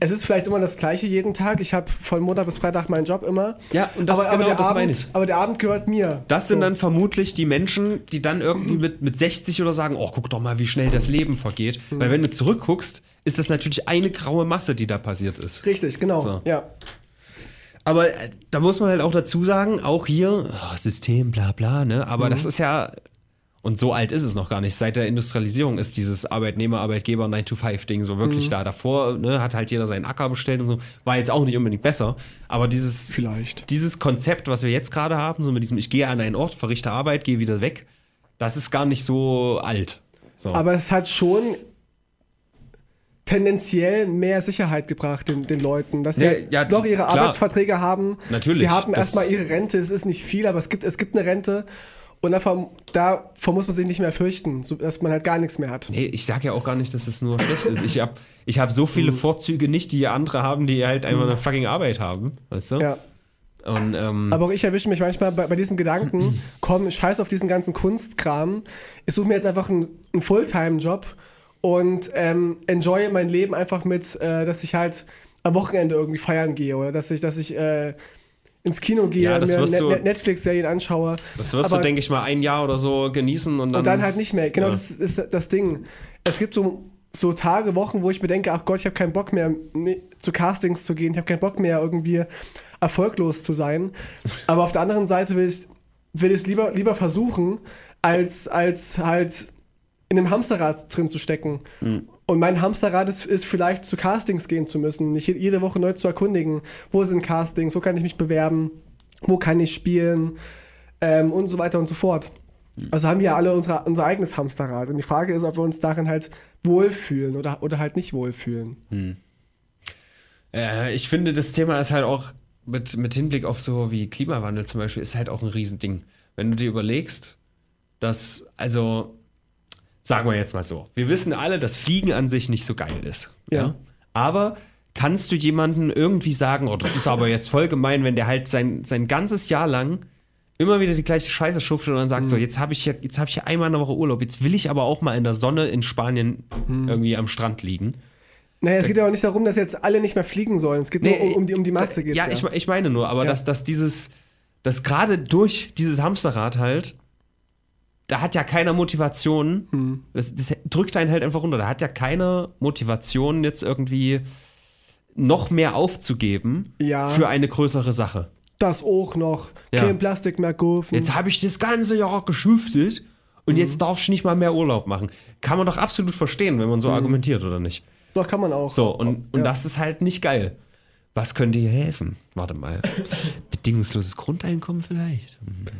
Es ist vielleicht immer das Gleiche jeden Tag. Ich habe von Montag bis Freitag meinen Job immer. Ja, und das- aber, aber genau der das Abend, meine ich. Aber der Abend gehört mir. Das sind So. dann vermutlich die Menschen, die dann irgendwie mit, mit 60 oder sagen, oh, guck doch mal, wie schnell das Leben vergeht. Mhm. Weil wenn du zurückguckst, ist das natürlich eine graue Masse, die da passiert ist. Richtig, genau. So. Ja. Aber äh, da muss man halt auch dazu sagen, auch hier, oh, System, bla bla, ne? Aber das ist ja, und so alt ist es noch gar nicht. Seit der Industrialisierung ist dieses Arbeitnehmer-Arbeitgeber 9-to-5-Ding so wirklich da. Davor ne, hat halt jeder seinen Acker bestellt und so. War jetzt auch nicht unbedingt besser. Aber dieses, Vielleicht. dieses Konzept, was wir jetzt gerade haben, so mit diesem, ich gehe an einen Ort, verrichte Arbeit, gehe wieder weg, das ist gar nicht so alt. So. Aber es hat schon tendenziell mehr Sicherheit gebracht den, den Leuten, dass sie Ja, ja, doch ihre klar. Arbeitsverträge haben. Natürlich, Sie haben erstmal ihre Rente, es ist nicht viel, aber es gibt, es gibt eine Rente. Und davor, davor muss man sich nicht mehr fürchten, so, dass man halt gar nichts mehr hat. Nee, ich sage ja auch gar nicht, dass es nur schlecht ist. Ich habe ich hab so viele Vorzüge nicht, die andere haben, die halt einfach eine fucking Arbeit haben. Weißt du? Ja. Und, ähm, Aber auch ich erwische mich manchmal bei, bei diesem Gedanken, komm, scheiß auf diesen ganzen Kunstkram. Ich suche mir jetzt einfach einen, einen Fulltime-Job und ähm, enjoy mein Leben einfach mit, äh, dass ich halt am Wochenende irgendwie feiern gehe oder dass ich, dass ich äh, ins Kino gehe, Ja, mir Net du- Netflix-Serien anschaue. das wirst aber- du, denke ich mal, ein Jahr oder so genießen und dann. Und dann halt nicht mehr. Genau, Ja. das ist das Ding. Es gibt so, so Tage, Wochen, wo ich mir denke, ach Gott, ich habe keinen Bock mehr zu Castings zu gehen, ich habe keinen Bock mehr irgendwie erfolglos zu sein. Aber auf der anderen Seite will ich will ich es lieber, lieber versuchen, als, als halt in einem Hamsterrad drin zu stecken. Hm. Und mein Hamsterrad ist, ist vielleicht zu Castings gehen zu müssen, nicht je- jede Woche neu zu erkundigen, wo sind Castings, wo kann ich mich bewerben, wo kann ich spielen ähm, und so weiter und so fort. Also haben wir ja alle unsere, unser eigenes Hamsterrad. Und die Frage ist, ob wir uns darin halt wohlfühlen oder, oder halt nicht wohlfühlen. Äh, ich finde, das Thema ist halt auch mit, mit Hinblick auf so wie Klimawandel zum Beispiel, ist halt auch ein Riesending. Wenn du dir überlegst, dass, also, sagen wir jetzt mal so, wir wissen alle, dass Fliegen an sich nicht so geil ist. Ja. Aber kannst du jemandem irgendwie sagen, oh, das ist aber jetzt voll gemein, wenn der halt sein, sein ganzes Jahr lang immer wieder die gleiche Scheiße schuftet und dann sagt so, jetzt habe ich hier, jetzt habe ich hier einmal in der Woche Urlaub, jetzt will ich aber auch mal in der Sonne in Spanien irgendwie am Strand liegen. Naja, es geht ja auch nicht darum, dass jetzt alle nicht mehr fliegen sollen. Es geht nur um, um, die, um die Masse. da, ja, ja, Ich, ich meine nur, aber Ja. dass, dass dieses, dass gerade durch dieses Hamsterrad halt, da hat ja keiner Motivation, Hm. das, das drückt einen halt einfach runter, da hat ja keiner Motivation jetzt irgendwie noch mehr aufzugeben Ja. für eine größere Sache. Das auch noch. Ja. Kein Plastik mehr kaufen. Jetzt habe ich das ganze Jahr geschuftet und Mhm. jetzt darf ich nicht mal mehr Urlaub machen. Kann man doch absolut verstehen, wenn man Mhm. so argumentiert, oder nicht? Doch, kann man auch. So, und, und Ja. das ist halt nicht geil. Was könnte hier helfen? Warte mal. Bedingungsloses Grundeinkommen vielleicht? Hm, könnte-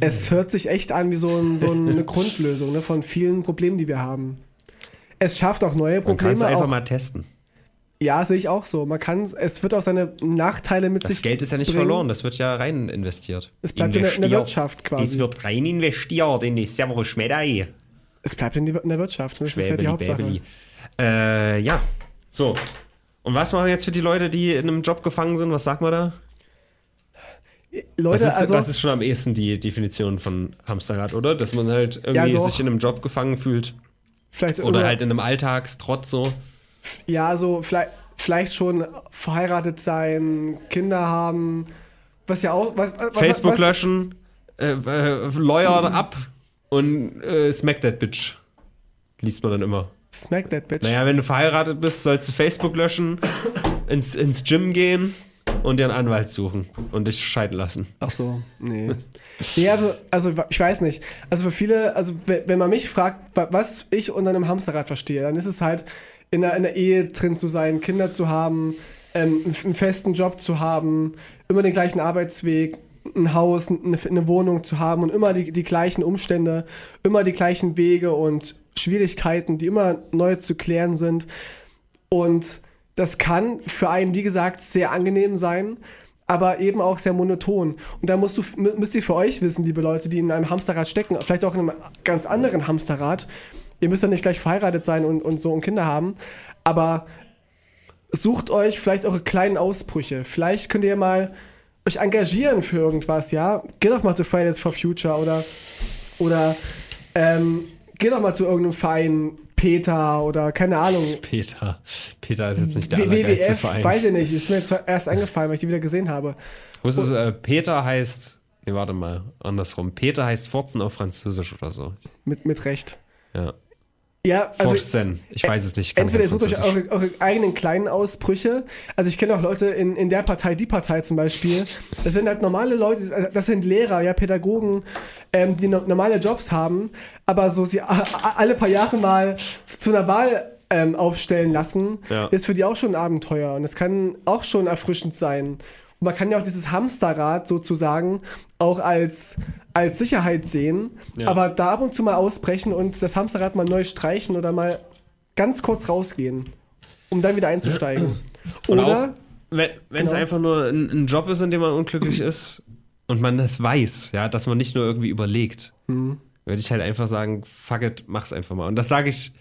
Es hört sich echt an wie so, ein, so eine Grundlösung ne, von vielen Problemen, die wir haben. Es schafft auch neue Man kann es Probleme. einfach Auch, mal testen. ja, sehe ich auch so. Man kann, es wird auch seine Nachteile mit Das sich Geld ist ja nicht bringen. verloren, das wird ja rein investiert. Es bleibt in der, in der Investiert. Wirtschaft quasi. Es wird rein investiert in die Servo Schmedei. Es bleibt in, die, in der Wirtschaft. Das ist ja die Schwäbeli, Hauptsache. Bäbeli. Äh, ja. So. Und was machen wir jetzt für die Leute, die in einem Job gefangen sind? Was sagt man da? Leute, Das ist, also, das ist schon am ehesten die Definition von Hamsterrad, oder? Dass man halt irgendwie doch. sich in einem Job gefangen fühlt. vielleicht Oder über- halt in einem Alltagstrotz so. ja, so vielleicht, vielleicht schon verheiratet sein, Kinder haben, was ja auch, was, was, Facebook was, löschen, äh, äh, Lawyer ab und äh, smack that bitch. liest man dann immer. Smack that bitch. Naja, wenn du verheiratet bist, sollst du Facebook löschen, ins, ins Gym gehen und einen Anwalt suchen und dich scheiden lassen. Ach so, nee. nee, also, also ich weiß nicht. Also für viele, also we- wenn man mich fragt, wa- was ich unter einem Hamsterrad verstehe, dann ist es halt, in einer, in einer Ehe drin zu sein, Kinder zu haben, ähm, einen, einen festen Job zu haben, immer den gleichen Arbeitsweg, ein Haus, eine, eine Wohnung zu haben und immer die, die gleichen Umstände, immer die gleichen Wege und Schwierigkeiten, die immer neu zu klären sind. Und das kann für einen, wie gesagt, sehr angenehm sein, aber eben auch sehr monoton. Und da musst du, müsst ihr für euch wissen, liebe Leute, die in einem Hamsterrad stecken, vielleicht auch in einem ganz anderen Hamsterrad. Ihr müsst ja nicht gleich verheiratet sein und, und so und Kinder haben, aber sucht euch vielleicht eure kleinen Ausbrüche. Vielleicht könnt ihr mal euch engagieren für irgendwas, ja? Geht doch mal zu Fridays for Future oder, oder ähm, geht doch mal zu irgendeinem Verein, Peter oder keine Ahnung. Peter. Peter ist jetzt nicht der allergeilste WWF, Verein. weiß ich nicht, ist mir jetzt erst eingefallen, weil ich die wieder gesehen habe. Wusstest du, äh, Peter heißt. Nee, warte mal, andersrum. Peter heißt Furzen auf Französisch oder so. Mit, mit Recht. Ja. Ja, also Furzen. Ich weiß es nicht. entweder sucht euch eure, eure eigenen kleinen Ausbrüche. Also ich kenne auch Leute in, in der Partei, die Partei zum Beispiel. Das sind halt normale Leute, also das sind Lehrer, ja, Pädagogen, ähm, die no normale Jobs haben, aber so sie alle paar Jahre mal zu, zu einer Wahl ähm, aufstellen lassen, Ja. ist für die auch schon ein Abenteuer. Und es kann auch schon erfrischend sein. Und man kann ja auch dieses Hamsterrad sozusagen auch als, als Sicherheit sehen, Ja. aber da ab und zu mal ausbrechen und das Hamsterrad mal neu streichen oder mal ganz kurz rausgehen, um dann wieder einzusteigen. Oder, wenn es Genau. einfach nur ein, ein Job ist, in dem man unglücklich ist und man das weiß, ja, dass man nicht nur irgendwie überlegt, Mhm. würde ich halt einfach sagen, fuck it, mach's einfach mal. Und das sage ich,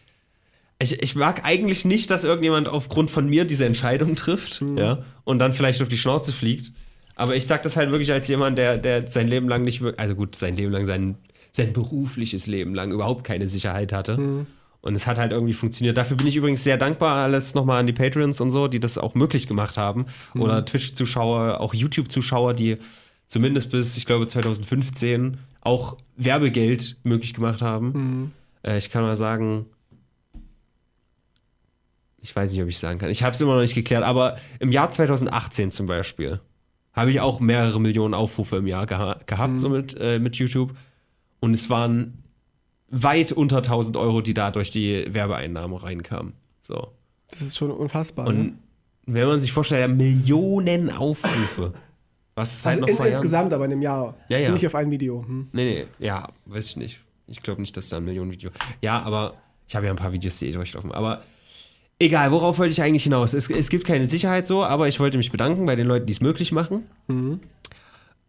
ich, ich mag eigentlich nicht, dass irgendjemand aufgrund von mir diese Entscheidung trifft, Mhm. ja, und dann vielleicht auf die Schnauze fliegt. Aber ich sag das halt wirklich als jemand, der, der sein Leben lang nicht wirklich, also gut, sein Leben lang, sein, sein berufliches Leben lang überhaupt keine Sicherheit hatte. Mhm. Und es hat halt irgendwie funktioniert. Dafür bin ich übrigens sehr dankbar, alles nochmal an die Patreons und so, die das auch möglich gemacht haben. Mhm. Oder Twitch-Zuschauer, auch YouTube-Zuschauer, die zumindest bis, ich glaube, 2015 auch Werbegeld möglich gemacht haben. Mhm. Äh, ich kann mal sagen, ich weiß nicht, ob ich sagen kann. Ich habe es immer noch nicht geklärt, aber im Jahr 2018 zum Beispiel habe ich auch mehrere Millionen Aufrufe im Jahr geha gehabt, so mit, äh, mit YouTube. Und es waren weit unter 1000 Euro, die da durch die Werbeeinnahmen reinkamen. So. das ist schon unfassbar. ne? Und wenn man sich vorstellt, ja, Millionen Aufrufe. Was ist halt also noch in, insgesamt aber in einem Jahr. Ja, ja. Nicht auf ein Video. Hm. Nee, nee, ja, weiß ich nicht. Ich glaube nicht, dass da ein Millionen-Video. Ja, aber ich habe ja ein paar Videos, die eh durchlaufen. Aber egal, worauf wollte ich eigentlich hinaus? Es, es gibt keine Sicherheit so, aber ich wollte mich bedanken bei den Leuten, die es möglich machen.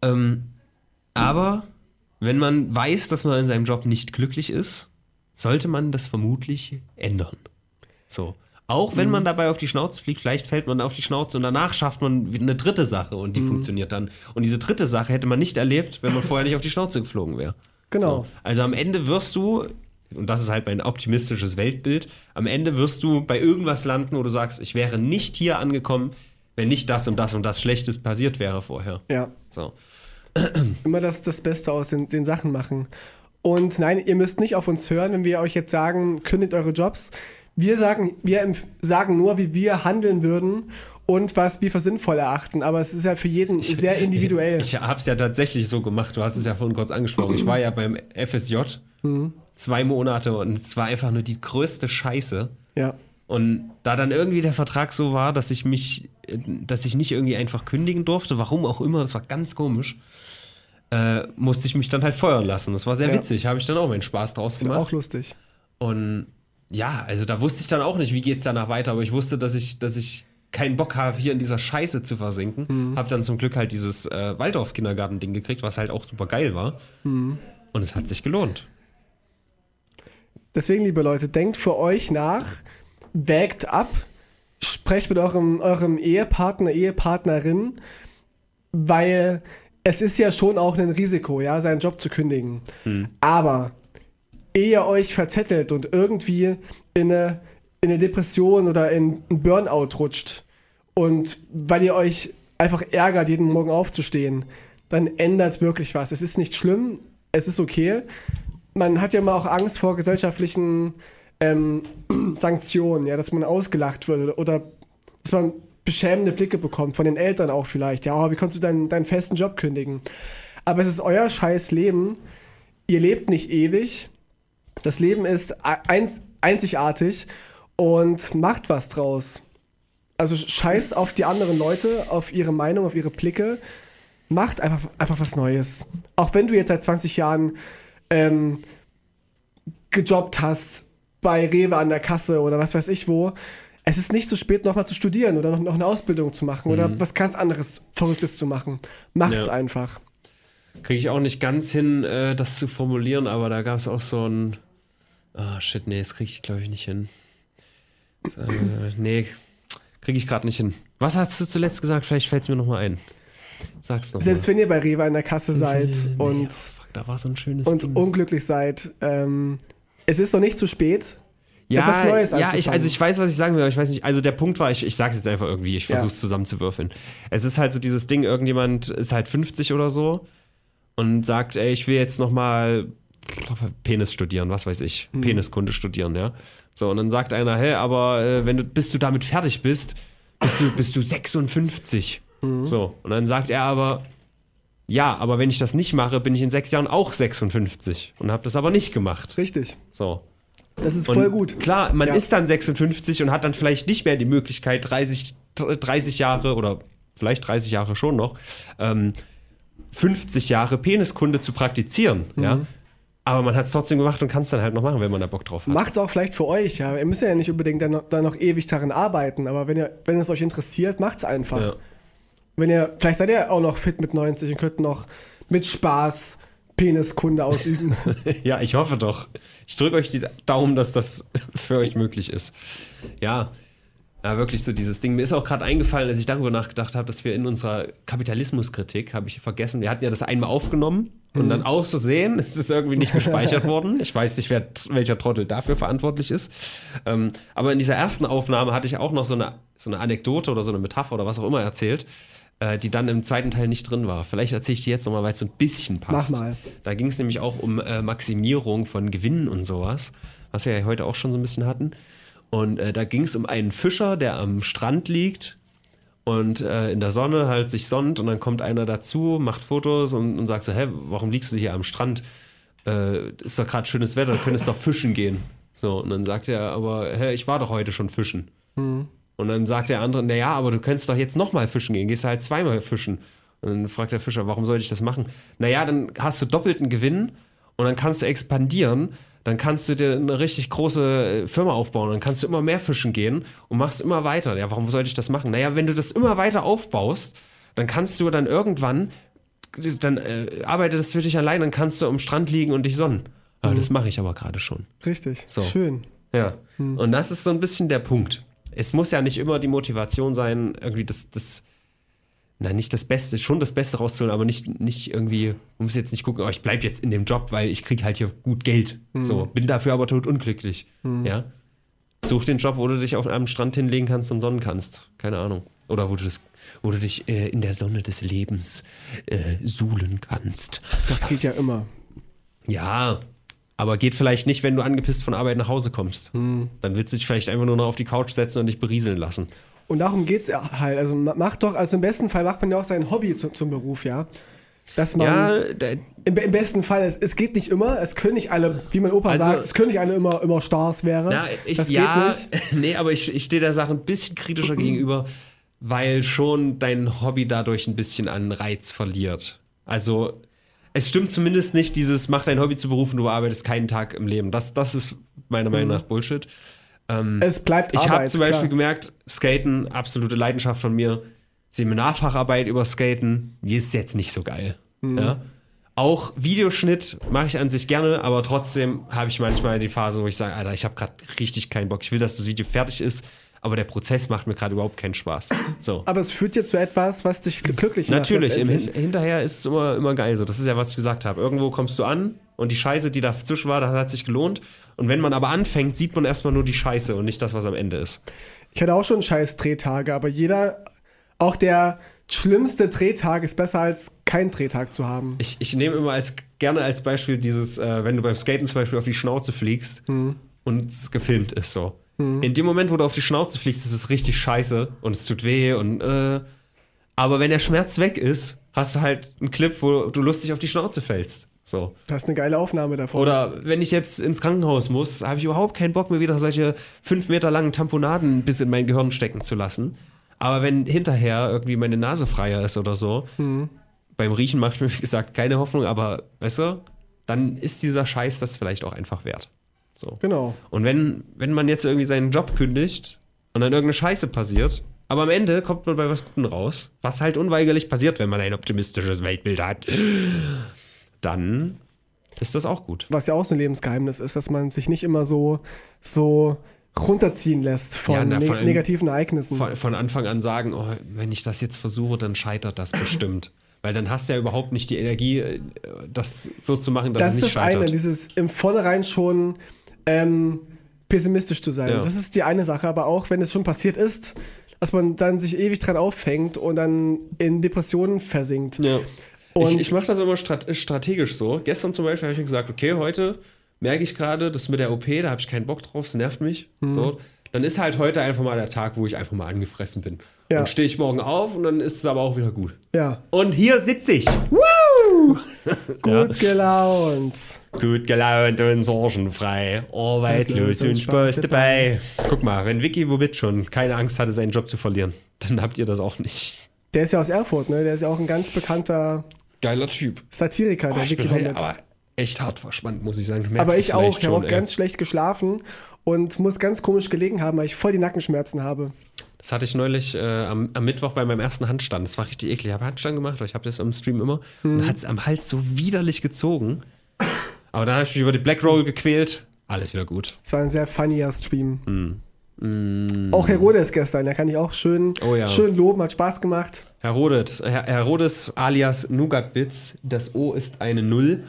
Ähm, aber wenn man weiß, dass man in seinem Job nicht glücklich ist, sollte man das vermutlich ändern. So. Auch wenn man dabei auf die Schnauze fliegt, vielleicht fällt man auf die Schnauze und danach schafft man wieder eine dritte Sache und die funktioniert dann. Und diese dritte Sache hätte man nicht erlebt, wenn man vorher nicht auf die Schnauze geflogen wäre. Genau. So. Also am Ende wirst du, und das ist halt mein optimistisches Weltbild, am Ende wirst du bei irgendwas landen, wo du sagst, ich wäre nicht hier angekommen, wenn nicht das und das und das Schlechtes passiert wäre vorher. Ja. So. Immer das, das Beste aus den, den Sachen machen. Und nein, ihr müsst nicht auf uns hören, wenn wir euch jetzt sagen, kündigt eure Jobs. Wir sagen, wir sagen nur, wie wir handeln würden und was wir für sinnvoll erachten. Aber es ist ja für jeden sehr individuell. Ich habe es ja tatsächlich so gemacht, du hast es ja vorhin kurz angesprochen. Ich war ja beim FSJ zwei Monate und es war einfach nur die größte Scheiße. ja. Und da dann irgendwie der Vertrag so war, dass ich mich, dass ich nicht irgendwie einfach kündigen durfte, warum auch immer, das war ganz komisch, äh, musste ich mich dann halt feuern lassen. Das war sehr Ja. witzig, habe ich dann auch meinen Spaß draus Ist gemacht. auch lustig. Und ja, also da wusste ich dann auch nicht, wie geht's danach weiter, aber ich wusste, dass ich, dass ich keinen Bock habe, hier in dieser Scheiße zu versinken. Mhm. Hab dann zum Glück halt dieses äh, Waldorf-Kindergarten-Ding gekriegt, was halt auch super geil war. Mhm. Und es hat sich gelohnt. Deswegen, liebe Leute, denkt für euch nach, wägt ab, sprecht mit eurem, eurem Ehepartner, Ehepartnerin, weil es ist ja schon auch ein Risiko, ja, seinen Job zu kündigen. Aber ehe ihr euch verzettelt und irgendwie in eine, in eine Depression oder in einen Burnout rutscht und weil ihr euch einfach ärgert, jeden Morgen aufzustehen, dann ändert wirklich was. Es ist nicht schlimm, es ist okay. Man hat ja immer auch Angst vor gesellschaftlichen ähm, Sanktionen, ja, dass man ausgelacht wird oder, dass man beschämende Blicke bekommt, von den Eltern auch vielleicht. Ja, oh, wie kannst du deinen, deinen festen Job kündigen? Aber es ist euer scheiß Leben. Ihr lebt nicht ewig. Das Leben ist eins, einzigartig und macht was draus. Also scheiß auf die anderen Leute, auf ihre Meinung, auf ihre Blicke. Macht einfach, einfach was Neues. Auch wenn du jetzt seit 20 Jahren ähm, gejobbt hast, bei Rewe an der Kasse oder was weiß ich wo, es ist nicht zu spät, nochmal zu studieren oder noch, noch eine Ausbildung zu machen mhm. oder was ganz anderes Verrücktes zu machen. Macht's ja. einfach. Kriege ich auch nicht ganz hin, äh, das zu formulieren, aber da gab es auch so ein. Ah, oh, shit, nee, das kriege ich, glaube ich, nicht hin. Äh, nee, kriege ich gerade nicht hin. Was hast du zuletzt gesagt? Vielleicht fällt es mir nochmal ein. Sag's doch Selbst mal. wenn ihr bei Rewe in der Kasse seid nee, und, nee, oh, fuck, da war so ein schönes und Ding. unglücklich seid, ähm, es ist noch nicht zu spät ja, Neues Ja, ich, also ich weiß, was ich sagen will, aber ich weiß nicht. Also der Punkt war, ich, ich sage es jetzt einfach irgendwie, ich versuche es ja. zusammenzuwürfeln. Es ist halt so dieses Ding, irgendjemand ist halt 50 oder so und sagt, ey, ich will jetzt nochmal Penis studieren, was weiß ich, mhm. Peniskunde studieren, ja. So, und dann sagt einer, hey, aber äh, wenn du, bis du damit fertig bist, bist du, bist du 56. Mhm. So, und dann sagt er aber, ja, aber wenn ich das nicht mache, bin ich in sechs Jahren auch 56 und habe das aber nicht gemacht. Richtig. So. Das ist voll gut. Klar, man ja. ist dann 56 und hat dann vielleicht nicht mehr die Möglichkeit, 30, 30 Jahre oder vielleicht 30 Jahre schon noch, ähm, 50 Jahre Peniskunde zu praktizieren. Mhm. Ja? Aber man hat es trotzdem gemacht und kann es dann halt noch machen, wenn man da Bock drauf hat. Macht es auch vielleicht für euch, ja. Ihr müsst ja nicht unbedingt dann noch, dann noch ewig daran arbeiten, aber wenn, ihr, wenn es euch interessiert, macht es einfach. Ja. Wenn ihr, vielleicht seid ihr auch noch fit mit 90 und könnt noch mit Spaß Peniskunde ausüben. ja, ich hoffe doch. Ich drücke euch die Daumen, dass das für euch möglich ist. Ja, ja, wirklich so dieses Ding. Mir ist auch gerade eingefallen, als ich darüber nachgedacht habe, dass wir in unserer Kapitalismuskritik, habe ich vergessen, wir hatten ja das einmal aufgenommen und mhm. dann auszusehen, es ist irgendwie nicht gespeichert worden. Ich weiß nicht, wer, welcher Trottel dafür verantwortlich ist. Ähm, aber in dieser ersten Aufnahme hatte ich auch noch so eine, so eine Anekdote oder so eine Metapher oder was auch immer erzählt äh, die dann im zweiten Teil nicht drin war. Vielleicht erzähle ich die jetzt nochmal, weil es so ein bisschen passt. Mach mal. Da ging es nämlich auch um äh, Maximierung von Gewinnen und sowas, was wir ja heute auch schon so ein bisschen hatten. Und äh, da ging es um einen Fischer, der am Strand liegt und äh, in der Sonne halt sich sonnt und dann kommt einer dazu, macht Fotos und, und sagt so, hä, warum liegst du hier am Strand? Äh, ist doch gerade schönes Wetter, du könntest doch fischen gehen. So, und dann sagt er, aber hä, ich war doch heute schon fischen. Mhm. Und dann sagt der andere, naja, aber du könntest doch jetzt nochmal fischen gehen, gehst halt zweimal fischen. Und dann fragt der Fischer, warum soll ich das machen? Naja, dann hast du doppelten Gewinn und dann kannst du expandieren, dann kannst du dir eine richtig große äh, Firma aufbauen, dann kannst du immer mehr fischen gehen und machst immer weiter. Ja, warum sollte ich das machen? Naja, wenn du das immer weiter aufbaust, dann kannst du dann irgendwann, dann äh, arbeitet das für dich allein, dann kannst du am Strand liegen und dich sonnen. Aber mhm. das mache ich aber gerade schon. Richtig. So. Schön. Ja. Mhm. Und das ist so ein bisschen der Punkt es muss ja nicht immer die Motivation sein, irgendwie das, das, na, nicht das Beste, schon das Beste rauszuholen, aber nicht, nicht irgendwie, man muss jetzt nicht gucken, oh, ich bleibe jetzt in dem Job, weil ich kriege halt hier gut Geld. Mhm. So, bin dafür aber tot unglücklich. Mhm. Ja. Such den Job, wo du dich auf einem Strand hinlegen kannst und sonnen kannst. Keine Ahnung. Oder wo du, das, wo du dich äh, in der Sonne des Lebens äh, suhlen kannst. Das geht ja immer. Ja, aber geht vielleicht nicht, wenn du angepisst von Arbeit nach Hause kommst. Hm. Dann willst du dich vielleicht einfach nur noch auf die Couch setzen und dich berieseln lassen. Und darum geht es ja halt. Also macht doch, also im besten Fall macht man ja auch sein Hobby zu, zum Beruf, ja. Dass man ja, im, im, besten Fall, es, es geht nicht immer, es können nicht alle, wie mein Opa also, sagt, es können nicht alle immer, immer Stars wären. Na, ich, das ja, nee, aber ich, ich stehe der Sache ein bisschen kritischer gegenüber, weil schon dein Hobby dadurch ein bisschen an Reiz verliert. Also es stimmt zumindest nicht, dieses mach dein Hobby zu berufen, du arbeitest keinen Tag im Leben. Das, das ist meiner Meinung mhm. nach Bullshit. Ähm, es bleibt Ich habe zum Beispiel klar. gemerkt, Skaten, absolute Leidenschaft von mir. Seminarfacharbeit über Skaten, die ist jetzt nicht so geil. Mhm. Ja? Auch Videoschnitt mache ich an sich gerne, aber trotzdem habe ich manchmal die Phase, wo ich sage, Alter, ich habe gerade richtig keinen Bock. Ich will, dass das Video fertig ist aber der Prozess macht mir gerade überhaupt keinen Spaß. So. Aber es führt dir zu etwas, was dich glücklich macht. Natürlich, Hin hinterher ist es immer, immer geil so. Das ist ja, was ich gesagt habe. Irgendwo kommst du an und die Scheiße, die dazwischen war, das hat sich gelohnt. Und wenn man aber anfängt, sieht man erstmal nur die Scheiße und nicht das, was am Ende ist. Ich hatte auch schon scheiß Drehtage, aber jeder, auch der schlimmste Drehtag ist besser als keinen Drehtag zu haben. Ich, ich nehme immer als, gerne als Beispiel dieses, äh, wenn du beim Skaten zum Beispiel auf die Schnauze fliegst. Mhm und es gefilmt ist so. Mhm. In dem Moment, wo du auf die Schnauze fliegst, ist es richtig scheiße und es tut weh und äh, aber wenn der Schmerz weg ist, hast du halt einen Clip, wo du lustig auf die Schnauze fällst. So. Das ist eine geile Aufnahme davon. Oder wenn ich jetzt ins Krankenhaus muss, habe ich überhaupt keinen Bock mir wieder solche fünf Meter langen Tamponaden bis in mein Gehirn stecken zu lassen. Aber wenn hinterher irgendwie meine Nase freier ist oder so, beim Riechen mache ich mir, wie gesagt, keine Hoffnung, aber weißt du, dann ist dieser Scheiß das vielleicht auch einfach wert. So. Genau. Und wenn, wenn man jetzt irgendwie seinen Job kündigt und dann irgendeine Scheiße passiert, aber am Ende kommt man bei was Guten raus, was halt unweigerlich passiert, wenn man ein optimistisches Weltbild hat, dann ist das auch gut. Was ja auch so ein Lebensgeheimnis ist, dass man sich nicht immer so, so runterziehen lässt von, Ja, na, ne allem- negativen Ereignissen. Von, von Anfang an sagen, oh, wenn ich das jetzt versuche, dann scheitert das bestimmt. Weil dann hast du ja überhaupt nicht die Energie, äh, das so zu machen, dass das es ist nicht das eine, scheitert. dieses im Vornherein schon ähm, pessimistisch zu sein. Ja. Das ist die eine Sache, aber auch wenn es schon passiert ist, dass man dann sich ewig dran aufhängt und dann in Depressionen versinkt. Ja. Und- ich ich mache das immer strat strategisch so. Gestern zum Beispiel habe ich mir gesagt, okay, heute merke ich gerade, das mit der OP, da habe ich keinen Bock drauf, es nervt mich. Mhm. So. Dann ist halt heute einfach mal der Tag, wo ich einfach mal angefressen bin. Ja. Dann stehe ich morgen auf und dann ist es aber auch wieder gut. Ja. Und hier sitze ich. Gut gelaunt. Gut gelaunt und sorgenfrei. Arbeitslos und Spaß dabei. Guck mal, wenn Vicky womit schon keine Angst hatte, seinen Job zu verlieren, dann habt ihr das auch nicht. Der ist ja aus Erfurt, ne? Der ist ja auch ein ganz bekannter Geiler Typ. Satiriker, der Oh, ich Vicky bin heute Womit. aber echt hart verspannt, muss ich sagen. Aber ich auch. Ich habe auch ey. ganz schlecht geschlafen und muss ganz komisch gelegen haben, weil ich voll die Nackenschmerzen habe. Das hatte ich neulich äh, am, am Mittwoch bei meinem ersten Handstand. Das war richtig eklig. Ich habe Handstand gemacht, weil ich habe das im Stream immer. Mhm. Und hat es am Hals so widerlich gezogen. Aber dann habe ich mich über die Black Roll gequält. Alles wieder gut. Es war ein sehr funnier Stream. Auch Herodes gestern, da kann ich auch schön, Oh ja. schön loben, hat Spaß gemacht. Herodes, Her Herodes alias Nougat-Bits, das O ist eine Null,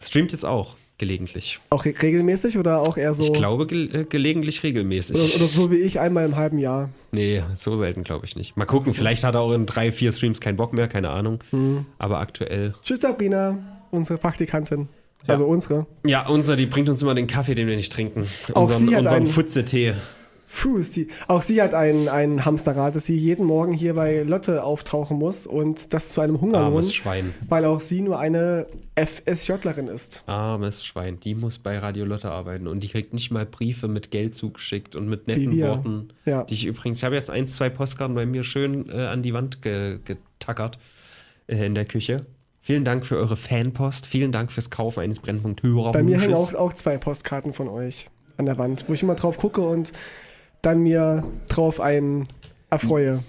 streamt jetzt auch gelegentlich. Auch re regelmäßig oder auch eher so? Ich glaube ge äh, gelegentlich regelmäßig. Oder, oder so wie ich einmal im halben Jahr. Nee, so selten glaube ich nicht. Mal gucken, vielleicht hat er auch in drei, vier Streams keinen Bock mehr, keine Ahnung. Mhm. Aber aktuell. Tschüss Sabrina, unsere Praktikantin. Also unsere. Ja, unser, die bringt uns immer den Kaffee, den wir nicht trinken. Auch unseren sie hat unseren Futze-Tee. Puh, die. Auch sie hat ein, ein Hamsterrad, dass sie jeden Morgen hier bei Lotte auftauchen muss und das zu einem Hungerlohn, Armes Schwein. weil auch sie nur eine FSJlerin ist. Armes Schwein. Die muss bei Radio Lotte arbeiten und die kriegt nicht mal Briefe mit Geld zugeschickt und mit netten wir. Worten. Ja. Die ich übrigens, ich habe jetzt eins, zwei Postkarten bei mir schön äh, an die Wand ge getackert äh, in der Küche. Vielen Dank für eure Fanpost. Vielen Dank fürs Kaufen eines Brennpunkt Hörer. Bei mir hängen auch, auch zwei Postkarten von euch an der Wand, wo ich immer drauf gucke und dann mir drauf einen erfreue.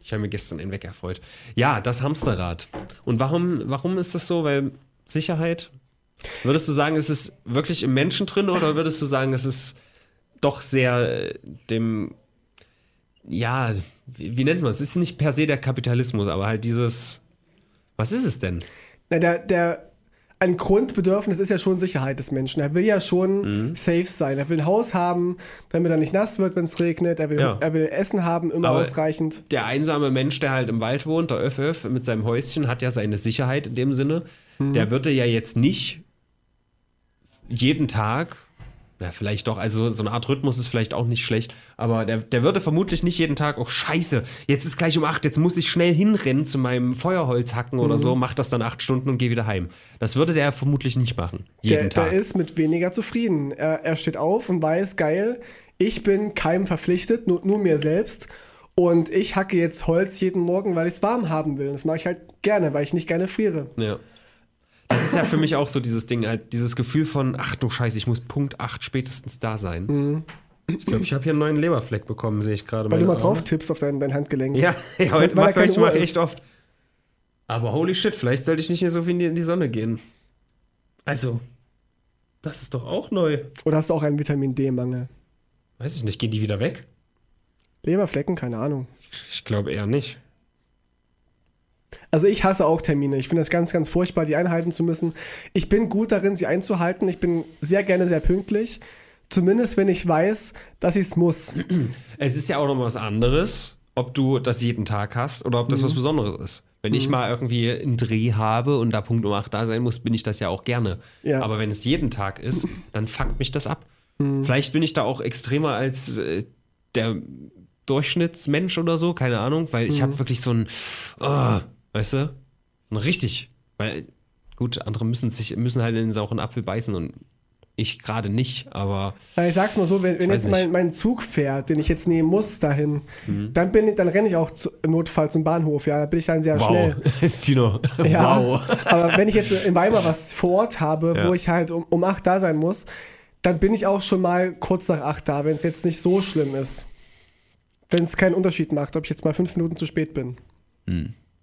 Ich habe mir gestern einen weg erfreut. Ja, das Hamsterrad. Und warum, warum ist das so? Weil Sicherheit. Würdest du sagen, es ist wirklich im Menschen drin oder würdest du sagen, es ist doch sehr äh, dem, ja, wie, wie nennt man es? Es ist nicht per se der Kapitalismus, aber halt dieses, was ist es denn? Na, der, der, ein Grundbedürfnis ist ja schon Sicherheit des Menschen. Er will ja schon Mhm. safe sein. Er will ein Haus haben, damit er nicht nass wird, wenn es regnet. Er will, Ja. er will Essen haben, immer Aber- ausreichend. Der einsame Mensch, der halt im Wald wohnt, der Öff mit seinem Häuschen, hat ja seine Sicherheit in dem Sinne. Der würde ja jetzt nicht jeden Tag, ja, vielleicht doch, also so eine Art Rhythmus ist vielleicht auch nicht schlecht, aber der, der würde vermutlich nicht jeden Tag, oh Scheiße, jetzt ist gleich um acht, jetzt muss ich schnell hinrennen zu meinem Feuerholz hacken oder so, mach das dann acht Stunden und geh wieder heim. Das würde der vermutlich nicht machen. Jeden Der, Tag. der ist mit weniger zufrieden. Er, er steht auf und weiß, geil, ich bin keinem verpflichtet, nur, nur mir selbst. Und ich hacke jetzt Holz jeden Morgen, weil ich es warm haben will. Das mache ich halt gerne, weil ich nicht gerne friere. Ja. Das ist ja für mich auch so dieses Ding, halt dieses Gefühl von, ach du Scheiße, ich muss Punkt 8 spätestens da sein. Ich glaube, ich habe hier einen neuen Leberfleck bekommen, sehe ich gerade. Mhm. Weil du mal drauf tippst auf dein, dein Handgelenk. Ja, ja heute mache ich ist. echt oft. Aber holy shit, vielleicht sollte ich nicht mehr so viel in die, in die Sonne gehen. Also, das ist doch auch neu. Oder hast du auch einen Vitamin D-Mangel? Weiß ich nicht, gehen die wieder weg? Leberflecken, keine Ahnung. Ich glaube eher nicht. Also ich hasse auch Termine. Ich finde es ganz, ganz furchtbar, die einhalten zu müssen. Ich bin gut darin, sie einzuhalten. Ich bin sehr gerne sehr pünktlich. Zumindest wenn ich weiß, dass ich es muss. Es ist ja auch noch was anderes, ob du das jeden Tag hast oder ob das Mhm. was Besonderes ist. Wenn ich mal irgendwie einen Dreh habe und da Punkt um 8 da sein muss, bin ich das ja auch gerne. Ja. Aber wenn es jeden Tag ist, dann fuckt mich das ab. Vielleicht bin ich da auch extremer als äh, der Durchschnittsmensch oder so, keine Ahnung, weil ich habe wirklich so ein, oh, weißt du, ein richtig, weil gut, andere müssen sich müssen halt in den sauren Apfel beißen und ich gerade nicht, aber Ich sag's mal so, wenn, wenn jetzt mein, mein Zug fährt, den ich jetzt nehmen muss dahin, dann bin ich, dann renne ich auch zu, im Notfall zum Bahnhof, ja, da bin ich dann sehr schnell. Tino, Ja, wow. aber wenn ich jetzt in Weimar was vor Ort habe, Ja. wo ich halt um, um 8 da sein muss, dann bin ich auch schon mal kurz nach 8 da, wenn es jetzt nicht so schlimm ist. Wenn es keinen Unterschied macht, ob ich jetzt mal fünf Minuten zu spät bin.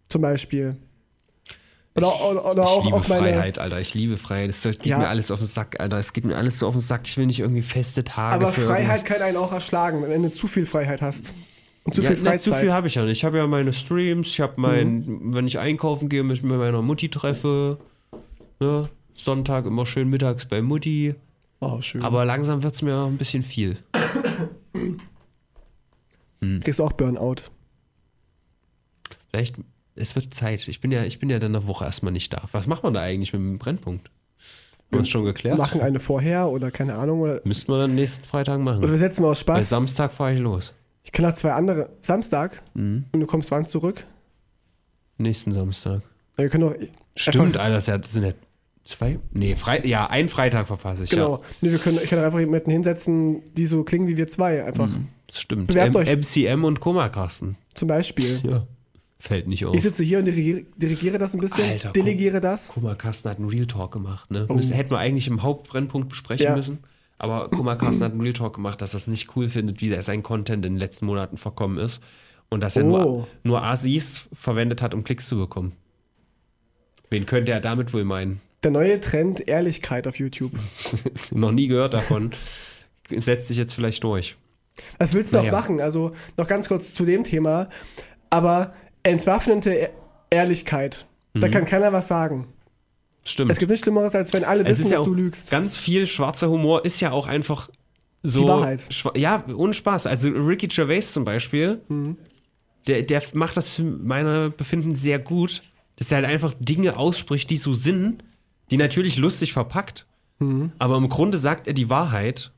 Zum Beispiel. Oder, oder, oder Hm. ich auch liebe auf meine. Freiheit, Alter. Ich liebe Freiheit. Es geht Ja. mir alles auf den Sack, Alter. Es geht mir alles so auf den Sack. Ich will nicht irgendwie feste Tage Aber Freiheit irgendwas. kann einen auch erschlagen, wenn du zu viel Freiheit hast. Und zu ja, viel Freizeit. zu viel habe ich ja nicht. Ich habe ja meine Streams, ich habe mein, wenn ich einkaufen gehe, mich mit meiner Mutti treffe. Ne? Sonntag immer schön mittags bei Mutti. oh, schön. Aber langsam wird es mir ein bisschen viel. Kriegst du auch Burnout. Vielleicht, es wird Zeit. Ich bin ja, ich bin ja dann eine Woche erstmal nicht da. Was macht man da eigentlich mit dem Brennpunkt? Du hast schon geklärt? Machen eine vorher oder keine Ahnung. Oder, Müssten wir dann nächsten Freitag oder machen. wir setzen mal aus Spaß. Samstag fahre ich los. Ich kenne noch zwei andere. Samstag Mhm. und du kommst wann zurück? Nächsten Samstag. Ja, Wir können doch. Stimmt, Alter, das, ja, sind ja zwei? Nee, Frei, ja, ein Freitag verpasse ich. Genau. Nee, wir können, ich kann einfach jemanden hinsetzen, die so klingen wie wir zwei. Einfach. Ja, das stimmt. Bewerbt M euch. MCM und Koma-Carsten. Zum Beispiel. Ja. Fällt nicht auf. Ich sitze hier und dirigiere, dirigiere das ein bisschen. Alter, delegiere das. Koma-Carsten hat einen Real Talk gemacht, ne? Müssen, hätten wir eigentlich im Hauptbrennpunkt besprechen Ja. müssen. Aber Koma-Carsten hat einen Real Talk gemacht, dass er es nicht cool findet, wie sein Content in den letzten Monaten verkommen ist. Und dass er Oh. nur, nur Asis verwendet hat, um Klicks zu bekommen. Wen könnte er damit wohl meinen? Der neue Trend Ehrlichkeit auf YouTube. Noch nie gehört davon. Setzt sich jetzt vielleicht durch. Was willst du Naja. auch machen? Also noch ganz kurz zu dem Thema. Aber entwaffnende E- Ehrlichkeit. Mhm. Da kann keiner was sagen. Stimmt. Es gibt nichts Schlimmeres, als wenn alle Es wissen, ja dass auch du lügst. Ganz viel schwarzer Humor ist ja auch einfach so. Die Wahrheit. Ja, ohne Spaß. Also Ricky Gervais zum Beispiel, Mhm. der, der macht das für meiner Befinden sehr gut, dass er halt einfach Dinge ausspricht, die so sind, die natürlich lustig verpackt, Mhm. aber im Grunde sagt er die Wahrheit.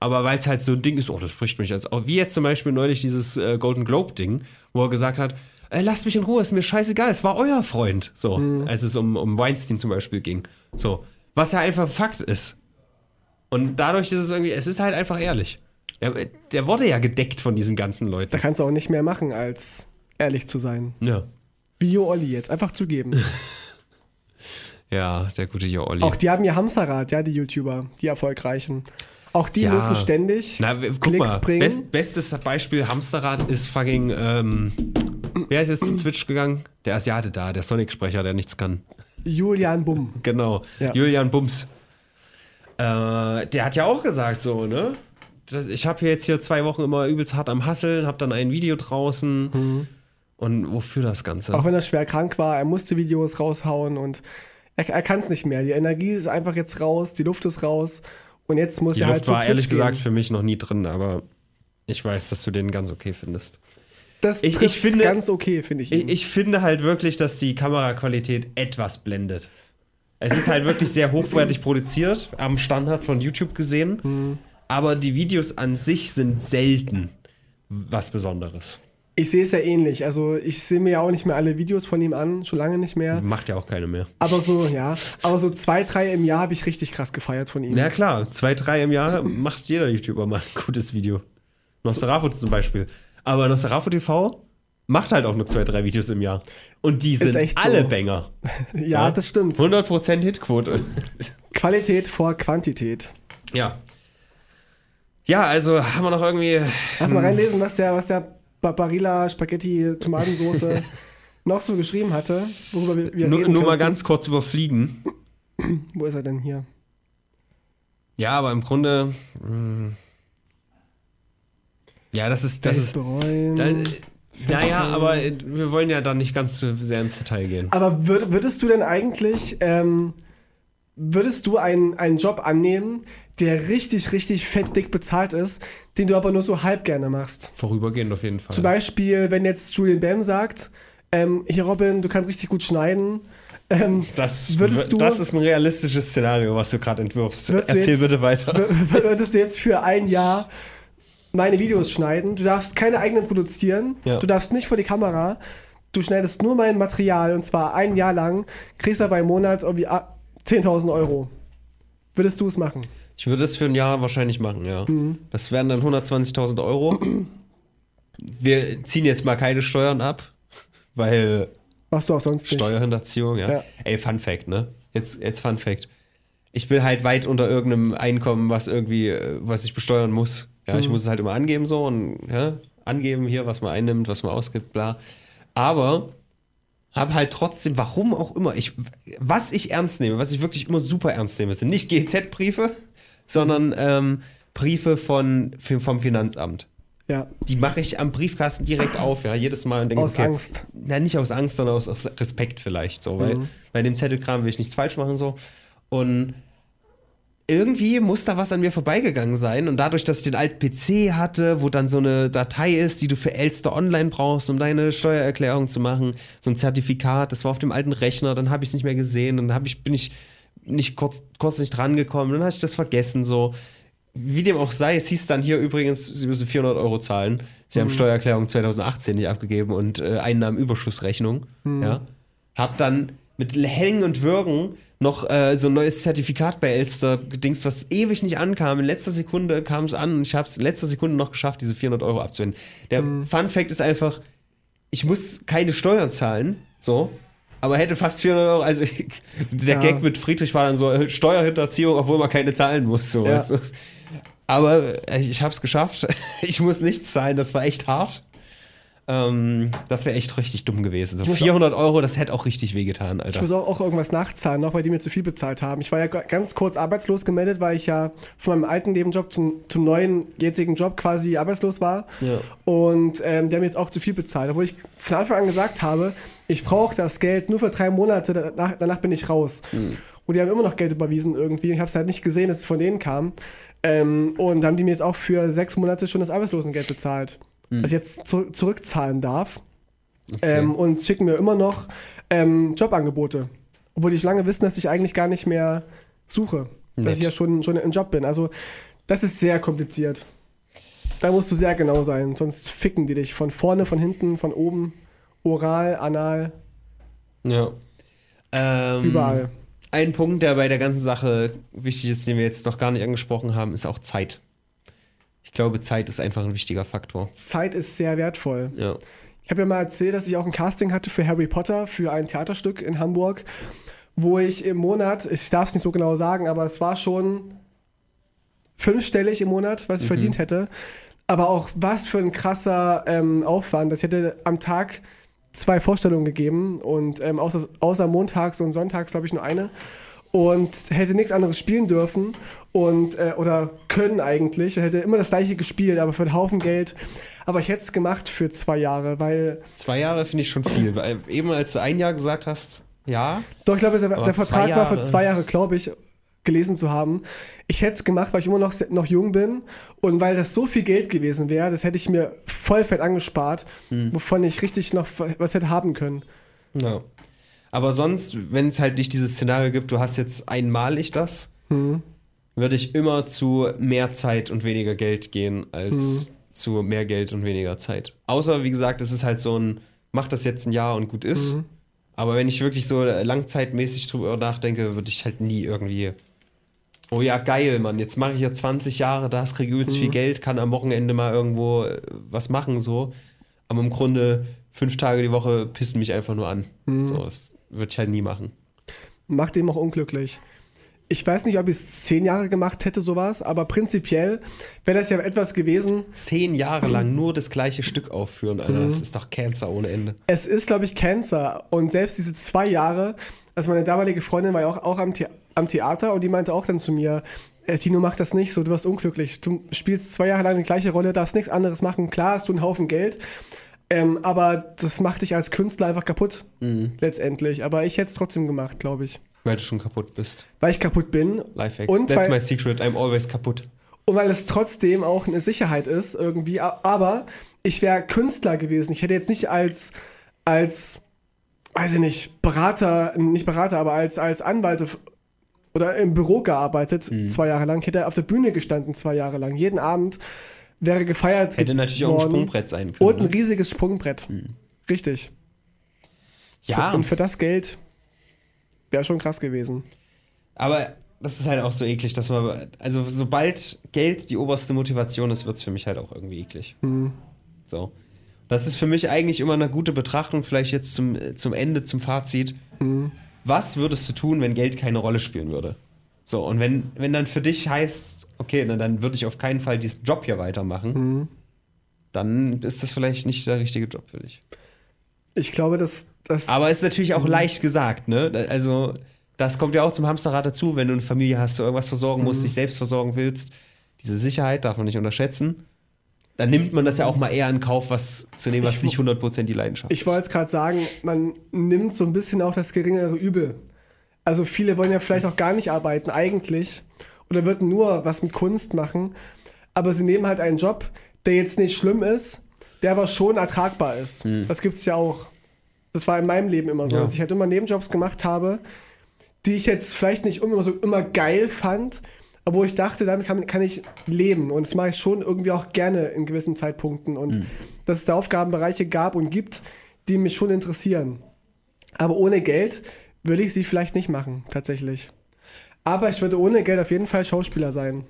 Aber weil es halt so ein Ding ist, oh, das spricht mich als. Wie jetzt zum Beispiel neulich dieses äh, Golden Globe-Ding, wo er gesagt hat, äh, lasst mich in Ruhe, ist mir scheißegal, es war euer Freund. So, Mhm. als es um, um Weinstein zum Beispiel ging. So, was ja einfach Fakt ist. Und dadurch ist es irgendwie, es ist halt einfach ehrlich. Der, der wurde ja gedeckt von diesen ganzen Da Leuten. kannst du auch nicht mehr machen, als ehrlich zu sein. Ja. Video Olli jetzt. Einfach zugeben. Ja, der gute Jo Olli. auch die haben ihr Hamsterrad, ja, die YouTuber, die erfolgreichen. Auch die Ja. müssen ständig Na, guck Klicks mal, bringen. best, bestes Beispiel Hamsterrad ist fucking, ähm, wer ist jetzt zu Twitch gegangen? Der Asiate da, der Sonic-Sprecher, der nichts kann. Julian Bumm. Genau, Ja. Julian Bums. Äh, der hat ja auch gesagt so, ne? Das, ich habe hier jetzt hier zwei Wochen immer übelst hart am Hasseln, habe dann ein Video draußen. Und wofür das Ganze? Mhm. Auch wenn er schwer krank war, er musste Videos raushauen und er, er kann es nicht mehr. Die Energie ist einfach jetzt raus, die Luft ist raus und jetzt muss Die er Luft halt zu war Twitch ehrlich gehen. gesagt für mich noch nie drin, aber ich weiß, dass du den ganz okay findest. Das ich- ich finde- ganz okay, finde ich. Ich, ich finde halt wirklich, dass die Kameraqualität etwas blendet. Es ist halt wirklich sehr hochwertig produziert, am Standard von YouTube gesehen. Aber die Videos an sich sind selten was Besonderes. Ich sehe es ja ähnlich. Also ich sehe mir ja auch nicht mehr alle Videos von ihm an, schon lange nicht mehr. Macht ja auch keine mehr. Aber so, ja. Aber so zwei, drei im Jahr habe ich richtig krass gefeiert von ihm. Ja klar, zwei, drei im Jahr macht jeder YouTuber mal ein gutes Video. Nosferatu zum Beispiel. Aber Nosferatu TV macht halt auch nur zwei, drei Videos im Jahr. Und die sind echt so. alle Banger. Ja, das stimmt. 100% Hitquote. Qualität vor Quantität. Ja. Ja, also haben wir noch irgendwie. Lass mal reinlesen, was der, was der Barilla Spaghetti Tomatensoße noch so geschrieben hatte, worüber wir, wir Nur, nur mal ganz kurz überfliegen. Wo ist er denn hier? Ja, aber im Grunde. mh, Ja, das ist. Das ist bereuen. da, naja, aber wir wollen ja dann nicht ganz so sehr ins Detail gehen. Aber würd, würdest du denn eigentlich, ähm, würdest du einen, einen Job annehmen, der richtig, richtig fett dick bezahlt ist, den du aber nur so halb gerne machst? Vorübergehend auf jeden Fall. Zum Beispiel, wenn jetzt Julian Bam sagt, ähm, hier Robin, du kannst richtig gut schneiden, Ähm, Das, Würdest du- das ist ein realistisches Szenario, was du gerade entwirfst. Du Erzähl jetzt- bitte weiter. würdest du jetzt für ein Jahr meine Videos schneiden? Du darfst keine eigenen produzieren. Ja. Du darfst nicht vor die Kamera. Du schneidest nur mein Material und zwar ein Jahr lang. Kriegst aber im Monat irgendwie ah, 10.000 Euro. Würdest du es machen? Ich würde es für ein Jahr wahrscheinlich machen, ja. Mhm. Das wären dann 120.000 Euro. Wir ziehen jetzt mal keine Steuern ab, weil Machst du auch sonst nicht. Steuerhinterziehung, ja. Ja. Ey, Fun Fact, ne? Jetzt, jetzt Fun Fact. Ich bin halt weit unter irgendeinem Einkommen, was irgendwie, äh, was ich besteuern muss. Ja, Mhm. ich muss es halt immer angeben so und ja, angeben hier, was man einnimmt, was man ausgibt, bla. Aber habe halt trotzdem, warum auch immer, ich, was ich ernst nehme, was ich wirklich immer super ernst nehme, sind nicht GZ-Briefe, sondern ähm, Briefe von, vom Finanzamt. Ja, Die mache ich am Briefkasten direkt auf, ja, jedes Mal und denke, aus Angst. na, nicht aus Angst, sondern aus, aus Respekt vielleicht so, weil Mhm. bei dem Zettelkram will ich nichts falsch machen so. Und irgendwie muss da was an mir vorbeigegangen sein und dadurch, dass ich den alten PC hatte, wo dann so eine Datei ist, die du für Elster online brauchst, um deine Steuererklärung zu machen, so ein Zertifikat, das war auf dem alten Rechner, dann habe ich es nicht mehr gesehen, dann hab ich, bin ich nicht kurz, kurz nicht drangekommen, dann habe ich das vergessen so. Wie dem auch sei, es hieß dann hier übrigens, Sie müssen 400 Euro zahlen. Sie haben Steuererklärung 2018 nicht abgegeben und äh, Einnahmenüberschussrechnung. Ja. Hab dann mit Hängen und Würgen noch äh, so ein neues Zertifikat bei Elster gedingst, was ewig nicht ankam. In letzter Sekunde kam es an und ich habe es in letzter Sekunde noch geschafft, diese 400 Euro abzuwenden. Der Fun Fact ist einfach, ich muss keine Steuern zahlen, so. Aber hätte fast 400 Euro, also der Ja. Gag mit Friedrich war dann so äh, Steuerhinterziehung, obwohl man keine zahlen muss. So. Ja. Aber äh, ich habe es geschafft. Ich muss nichts zahlen, das war echt hart. Ähm, das wäre echt richtig dumm gewesen. So muss 400 Euro, das hätte auch richtig wehgetan, Ich Alter. muss auch, auch irgendwas nachzahlen, noch weil die mir zu viel bezahlt haben. Ich war ja ganz kurz arbeitslos gemeldet, weil ich ja von meinem alten Nebenjob zum, zum neuen jetzigen Job quasi arbeitslos war. Ja. Und ähm, die haben jetzt auch zu viel bezahlt. Obwohl ich von Anfang an gesagt habe, ich brauche das Geld nur für drei Monate, danach, danach bin ich raus. Und die haben immer noch Geld überwiesen irgendwie. Ich habe es halt nicht gesehen, dass es von denen kam. Ähm, und da haben die mir jetzt auch für sechs Monate schon das Arbeitslosengeld bezahlt. Das ich jetzt zu zurückzahlen darf. Ähm, und schicken mir immer noch ähm, Jobangebote. Obwohl die schon lange wissen, dass ich eigentlich gar nicht mehr suche. Dass Nett. ich ja schon, schon im Job bin. Also, das ist sehr kompliziert. Da musst du sehr genau sein, sonst ficken die dich von vorne, von hinten, von oben, oral, anal, Ja. Ähm, überall. Ein Punkt, der bei der ganzen Sache wichtig ist, den wir jetzt noch gar nicht angesprochen haben, ist auch Zeit. Ich glaube, Zeit ist einfach ein wichtiger Faktor. Zeit ist sehr wertvoll. Ja. Ich habe ja mal erzählt, dass ich auch ein Casting hatte für Harry Potter, für ein Theaterstück in Hamburg, wo ich im Monat, ich darf es nicht so genau sagen, aber es war schon fünfstellig im Monat, was ich verdient hätte. Aber auch was für ein krasser ähm, Aufwand. Ich hätte am Tag zwei Vorstellungen gegeben und ähm, außer, außer montags und sonntags, glaube ich, nur eine. Und hätte nichts anderes spielen dürfen und äh, oder können eigentlich. Hätte immer das gleiche gespielt, aber für einen Haufen Geld. Aber ich hätte es gemacht für zwei Jahre, weil Zwei Jahre finde ich schon viel. Weil eben als du ein Jahr gesagt hast, ja, Doch, ich glaube, der, der Vertrag war für zwei Jahre, glaube ich, gelesen zu haben. Ich hätte es gemacht, weil ich immer noch, noch jung bin und weil das so viel Geld gewesen wäre, das hätte ich mir voll fett angespart, Hm. wovon ich richtig noch was hätte haben können. Ja. Aber sonst, wenn es halt nicht dieses Szenario gibt, du hast jetzt einmalig das, Hm. würde ich immer zu mehr Zeit und weniger Geld gehen, als Hm. zu mehr Geld und weniger Zeit. Außer, wie gesagt, es ist halt so ein, mach das jetzt ein Jahr und gut ist. Mhm. Aber wenn ich wirklich so langzeitmäßig drüber nachdenke, würde ich halt nie irgendwie. Oh ja, geil, Mann, jetzt mache ich ja 20 Jahre das, kriege übelst Mhm. viel Geld, kann am Wochenende mal irgendwo äh, was machen, so. Aber im Grunde fünf Tage die Woche pissen mich einfach nur an. Mhm. So, das würde ich halt nie machen. Macht ihn auch unglücklich. Ich weiß nicht, ob ich es zehn Jahre gemacht hätte, sowas, aber prinzipiell wäre das ja etwas gewesen. Zehn Jahre lang nur das gleiche Stück aufführen, Alter, Mhm. das ist doch Cancer ohne Ende. Es ist, glaube ich, Cancer. Und selbst diese zwei Jahre, also meine damalige Freundin war ja auch, auch am, The am Theater und die meinte auch dann zu mir, äh, Tino, mach das nicht so, du wirst unglücklich. Du spielst zwei Jahre lang die gleiche Rolle, darfst nichts anderes machen. Klar hast du einen Haufen Geld, ähm, aber das macht dich als Künstler einfach kaputt, Mhm. letztendlich. Aber ich hätte es trotzdem gemacht, glaube ich. Weil du schon kaputt bist. Weil ich kaputt bin Lifehack. Und That's weil- my secret, I'm always kaputt. und weil es trotzdem auch eine Sicherheit ist irgendwie. Aber ich wäre Künstler gewesen. Ich hätte jetzt nicht als, als weiß ich nicht, Berater, nicht Berater, aber als, als Anwalt oder im Büro gearbeitet, Mhm. zwei Jahre lang, hätte er auf der Bühne gestanden, zwei Jahre lang. Jeden Abend wäre gefeiert. Hätte natürlich auch ein. Sprungbrett sein können. Und ein ne? riesiges Sprungbrett. Richtig. Ja, Und für das Geld wäre schon krass gewesen. aber das ist halt auch so eklig, dass man, also sobald Geld die oberste Motivation ist, wird es für mich halt auch irgendwie eklig. Hm. So. Das ist für mich eigentlich immer eine gute Betrachtung, vielleicht jetzt zum, zum Ende, zum Fazit. Hm. Was würdest du tun, wenn Geld keine Rolle spielen würde? So, und wenn, wenn dann für dich heißt, okay, dann, dann würde ich auf keinen Fall diesen Job hier weitermachen, Hm. dann ist das vielleicht nicht der richtige Job für dich. Ich glaube, dass das. Aber ist natürlich auch leicht gesagt, ne? Also, das kommt ja auch zum Hamsterrad dazu, wenn du eine Familie hast, du irgendwas versorgen musst, dich selbst versorgen willst. Diese Sicherheit darf man nicht unterschätzen. Dann nimmt man das ja auch mal eher in Kauf, was zu nehmen, was Ich nicht 100% die Leidenschaft Ich wollte es gerade sagen, man nimmt so ein bisschen auch das geringere Übel. Also viele wollen ja vielleicht auch gar nicht arbeiten eigentlich oder würden nur was mit Kunst machen, aber sie nehmen halt einen Job, der jetzt nicht schlimm ist, der aber schon ertragbar ist. Das gibt es ja auch. Das war in meinem Leben immer so, Ja. dass ich halt immer Nebenjobs gemacht habe, die ich jetzt vielleicht nicht immer so immer geil fand, aber wo ich dachte, damit kann, kann ich leben. Und das mache ich schon irgendwie auch gerne in gewissen Zeitpunkten. Und dass es da Aufgabenbereiche gab und gibt, die mich schon interessieren. Aber ohne Geld würde ich sie vielleicht nicht machen, tatsächlich. Aber ich würde ohne Geld auf jeden Fall Schauspieler sein.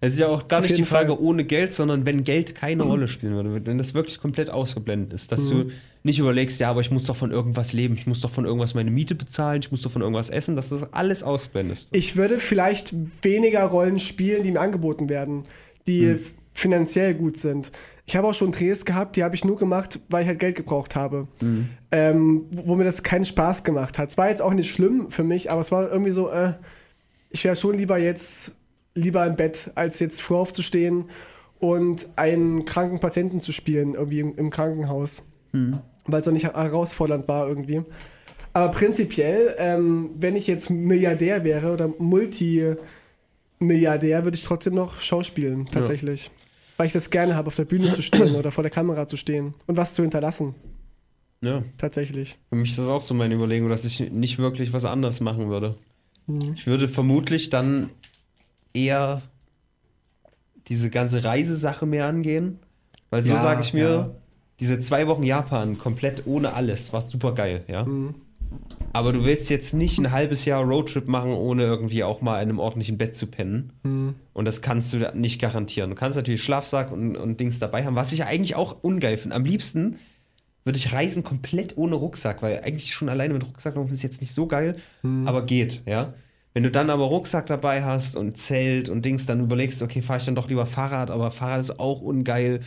Es ist ja auch gar Auf nicht die Frage Fall. Mhm. ohne Geld, sondern wenn Geld keine Rolle spielen würde, wenn das wirklich komplett ausgeblendet ist, dass du nicht überlegst, ja, aber ich muss doch von irgendwas leben, ich muss doch von irgendwas meine Miete bezahlen, ich muss doch von irgendwas essen, dass du das alles ausblendest. Ich würde vielleicht weniger Rollen spielen, die mir angeboten werden, die finanziell gut sind. Ich habe auch schon Drehs gehabt, die habe ich nur gemacht, weil ich halt Geld gebraucht habe. Ähm, wo wo mir das keinen Spaß gemacht hat. Es war jetzt auch nicht schlimm für mich, aber es war irgendwie so, äh, ich wäre schon lieber jetzt lieber im Bett, als jetzt früh aufzustehen und einen kranken Patienten zu spielen, irgendwie im, im Krankenhaus. Weil es auch nicht herausfordernd war irgendwie. Aber prinzipiell, ähm, wenn ich jetzt Milliardär wäre oder Multimilliardär, würde ich trotzdem noch schauspielen, tatsächlich. Weil ich das gerne habe, auf der Bühne zu stehen oder vor der Kamera zu stehen und was zu hinterlassen, Ja. tatsächlich. Für mich ist das auch so meine Überlegung, dass ich nicht wirklich was anderes machen würde. Mhm. Ich würde vermutlich dann eher diese ganze Reisesache mehr angehen. Weil so Ja, sage ich mir, ja. diese zwei Wochen Japan komplett ohne alles war super geil, ja. Mhm. Aber du willst jetzt nicht ein halbes Jahr Roadtrip machen, ohne irgendwie auch mal in einem ordentlichen Bett zu pennen. Mhm. Und das kannst du nicht garantieren. Du kannst natürlich Schlafsack und, und Dings dabei haben, was ich eigentlich auch ungeil finde. Am liebsten würde ich reisen komplett ohne Rucksack, weil eigentlich schon alleine mit Rucksack laufen ist jetzt nicht so geil, aber geht, ja. Wenn du dann aber Rucksack dabei hast und Zelt und Dings, dann überlegst du, okay, fahre ich dann doch lieber Fahrrad, aber Fahrrad ist auch ungeil.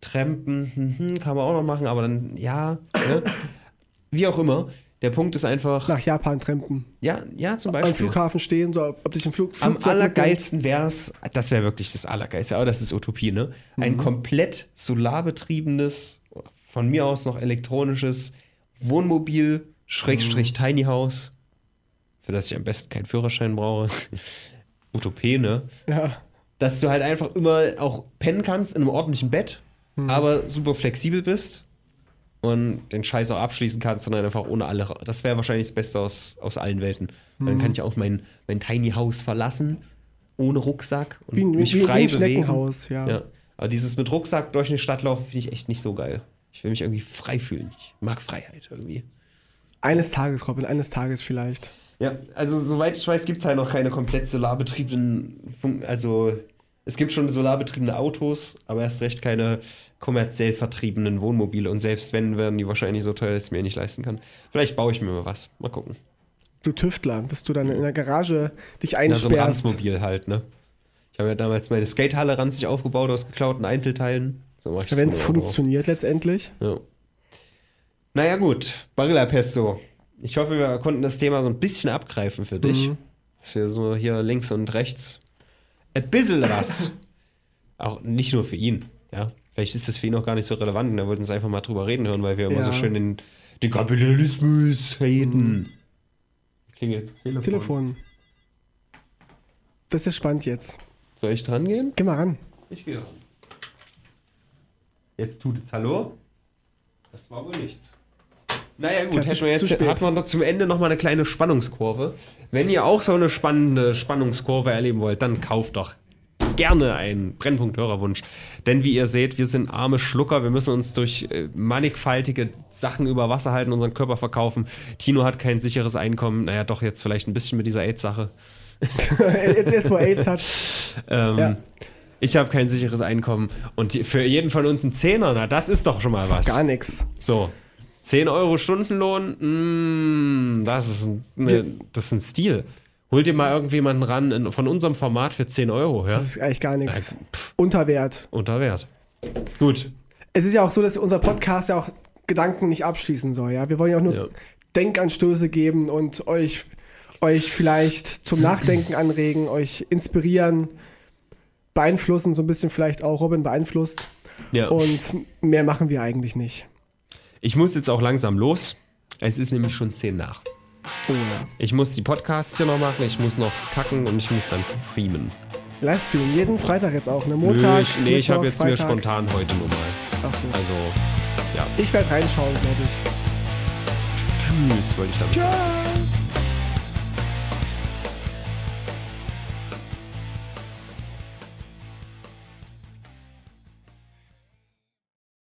Trampen, hm, hm, kann man auch noch machen, aber dann, ja, ne? wie auch immer. Der Punkt ist einfach, Nach Japan trampen. ja, ja, zum Am Beispiel. Flughafen stehen, so, ob dich im Flug, Am allergeilsten wär's, das wäre wirklich das Allergeilste, aber das ist Utopie, ne? Ein Mhm. komplett solarbetriebenes, von mir aus noch elektronisches Wohnmobil, Schrägstrich Mhm. Tiny House, für das ich am besten keinen Führerschein brauche. Utopie, ne? Ja. Dass du halt einfach immer auch pennen kannst in einem ordentlichen Bett, Mhm. aber super flexibel bist und den Scheiß auch abschließen kannst und dann einfach ohne alle. Das wäre wahrscheinlich das Beste aus, aus allen Welten. Mhm. Dann kann ich auch mein, mein Tiny House verlassen, ohne Rucksack und Wie, mich wie, frei wie ein bewegen. Ja. Ja. Aber dieses mit Rucksack durch eine Stadt laufen finde ich echt nicht so geil. Ich will mich irgendwie frei fühlen. Ich mag Freiheit irgendwie. Eines Tages, Robin, eines Tages vielleicht. Ja, also soweit ich weiß, gibt es halt noch keine komplett solarbetriebenen, Fun also es gibt schon solarbetriebene Autos, aber erst recht keine kommerziell vertriebenen Wohnmobile. Und selbst wenn, werden die wahrscheinlich so teuer, dass ich mir nicht leisten kann. Vielleicht baue ich mir mal was. Mal gucken. Du Tüftler, bis du dann in der Garage dich Na, so ein einsperrst. Ranzmobil halt, ne? Ich habe ja damals meine Skatehalle ranzig aufgebaut aus geklauten Einzelteilen. So Wenn es funktioniert letztendlich. Ja. Naja, gut. Barilla Pesto. Ich hoffe, wir konnten das Thema so ein bisschen abgreifen für dich. Mhm. Dass wir so hier links und rechts ein bisschen was. Auch nicht nur für ihn. Ja. Vielleicht ist das für ihn auch gar nicht so relevant und er wollte uns einfach mal drüber reden hören, weil wir immer Ja. so schön den, den Kapitalismus haten. Klingelt das Telefon. Telefon. Das ist spannend jetzt. Soll ich dran gehen? Geh mal ran. Ich gehe ran. Jetzt tut es Hallo. Das war wohl nichts. Naja gut, hätten wir jetzt, hat man doch zum Ende nochmal eine kleine Spannungskurve. Wenn ihr auch so eine spannende Spannungskurve erleben wollt, dann kauft doch gerne einen Brennpunkt Hörerwunsch. Denn wie ihr seht, wir sind arme Schlucker, wir müssen uns durch äh, mannigfaltige Sachen über Wasser halten, unseren Körper verkaufen. Tino hat kein sicheres Einkommen, naja doch jetzt vielleicht ein bisschen mit dieser AIDS-Sache. jetzt, jetzt, wo AIDS hat. Ähm, Ja. Ich habe kein sicheres Einkommen und die- für jeden von uns ein Zehner, na das ist doch schon mal was. Gar nichts. So, 10 Euro Stundenlohn, mm, das, ist ein, ne, das ist ein Stil. Hol dir mal irgendjemanden ran in, von unserem Format für 10 Euro, ja? Das ist eigentlich gar nichts. Unterwert. unter Wert. Gut. Es ist ja auch so, dass unser Podcast ja auch Gedanken nicht abschließen soll. Ja? Wir wollen ja auch nur Ja. Denkanstöße geben und euch, euch vielleicht zum Nachdenken anregen, euch inspirieren, beeinflussen, so ein bisschen vielleicht auch Robin beeinflusst. Ja. Und mehr machen wir eigentlich nicht. Ich muss jetzt auch langsam los. Es ist nämlich schon 10 nach. Oh ja. Ich muss die Podcasts hier noch machen, ich muss noch kacken und ich muss dann streamen. Livestream, jeden Freitag jetzt auch, ne? Nö, Montag. ich, nee, ich habe jetzt mir Freitag. spontan heute nur mal. Ach so. Also, ja. Ich werde reinschauen, glaube ich. Tschüss, wollte ich damit sagen. Ciao.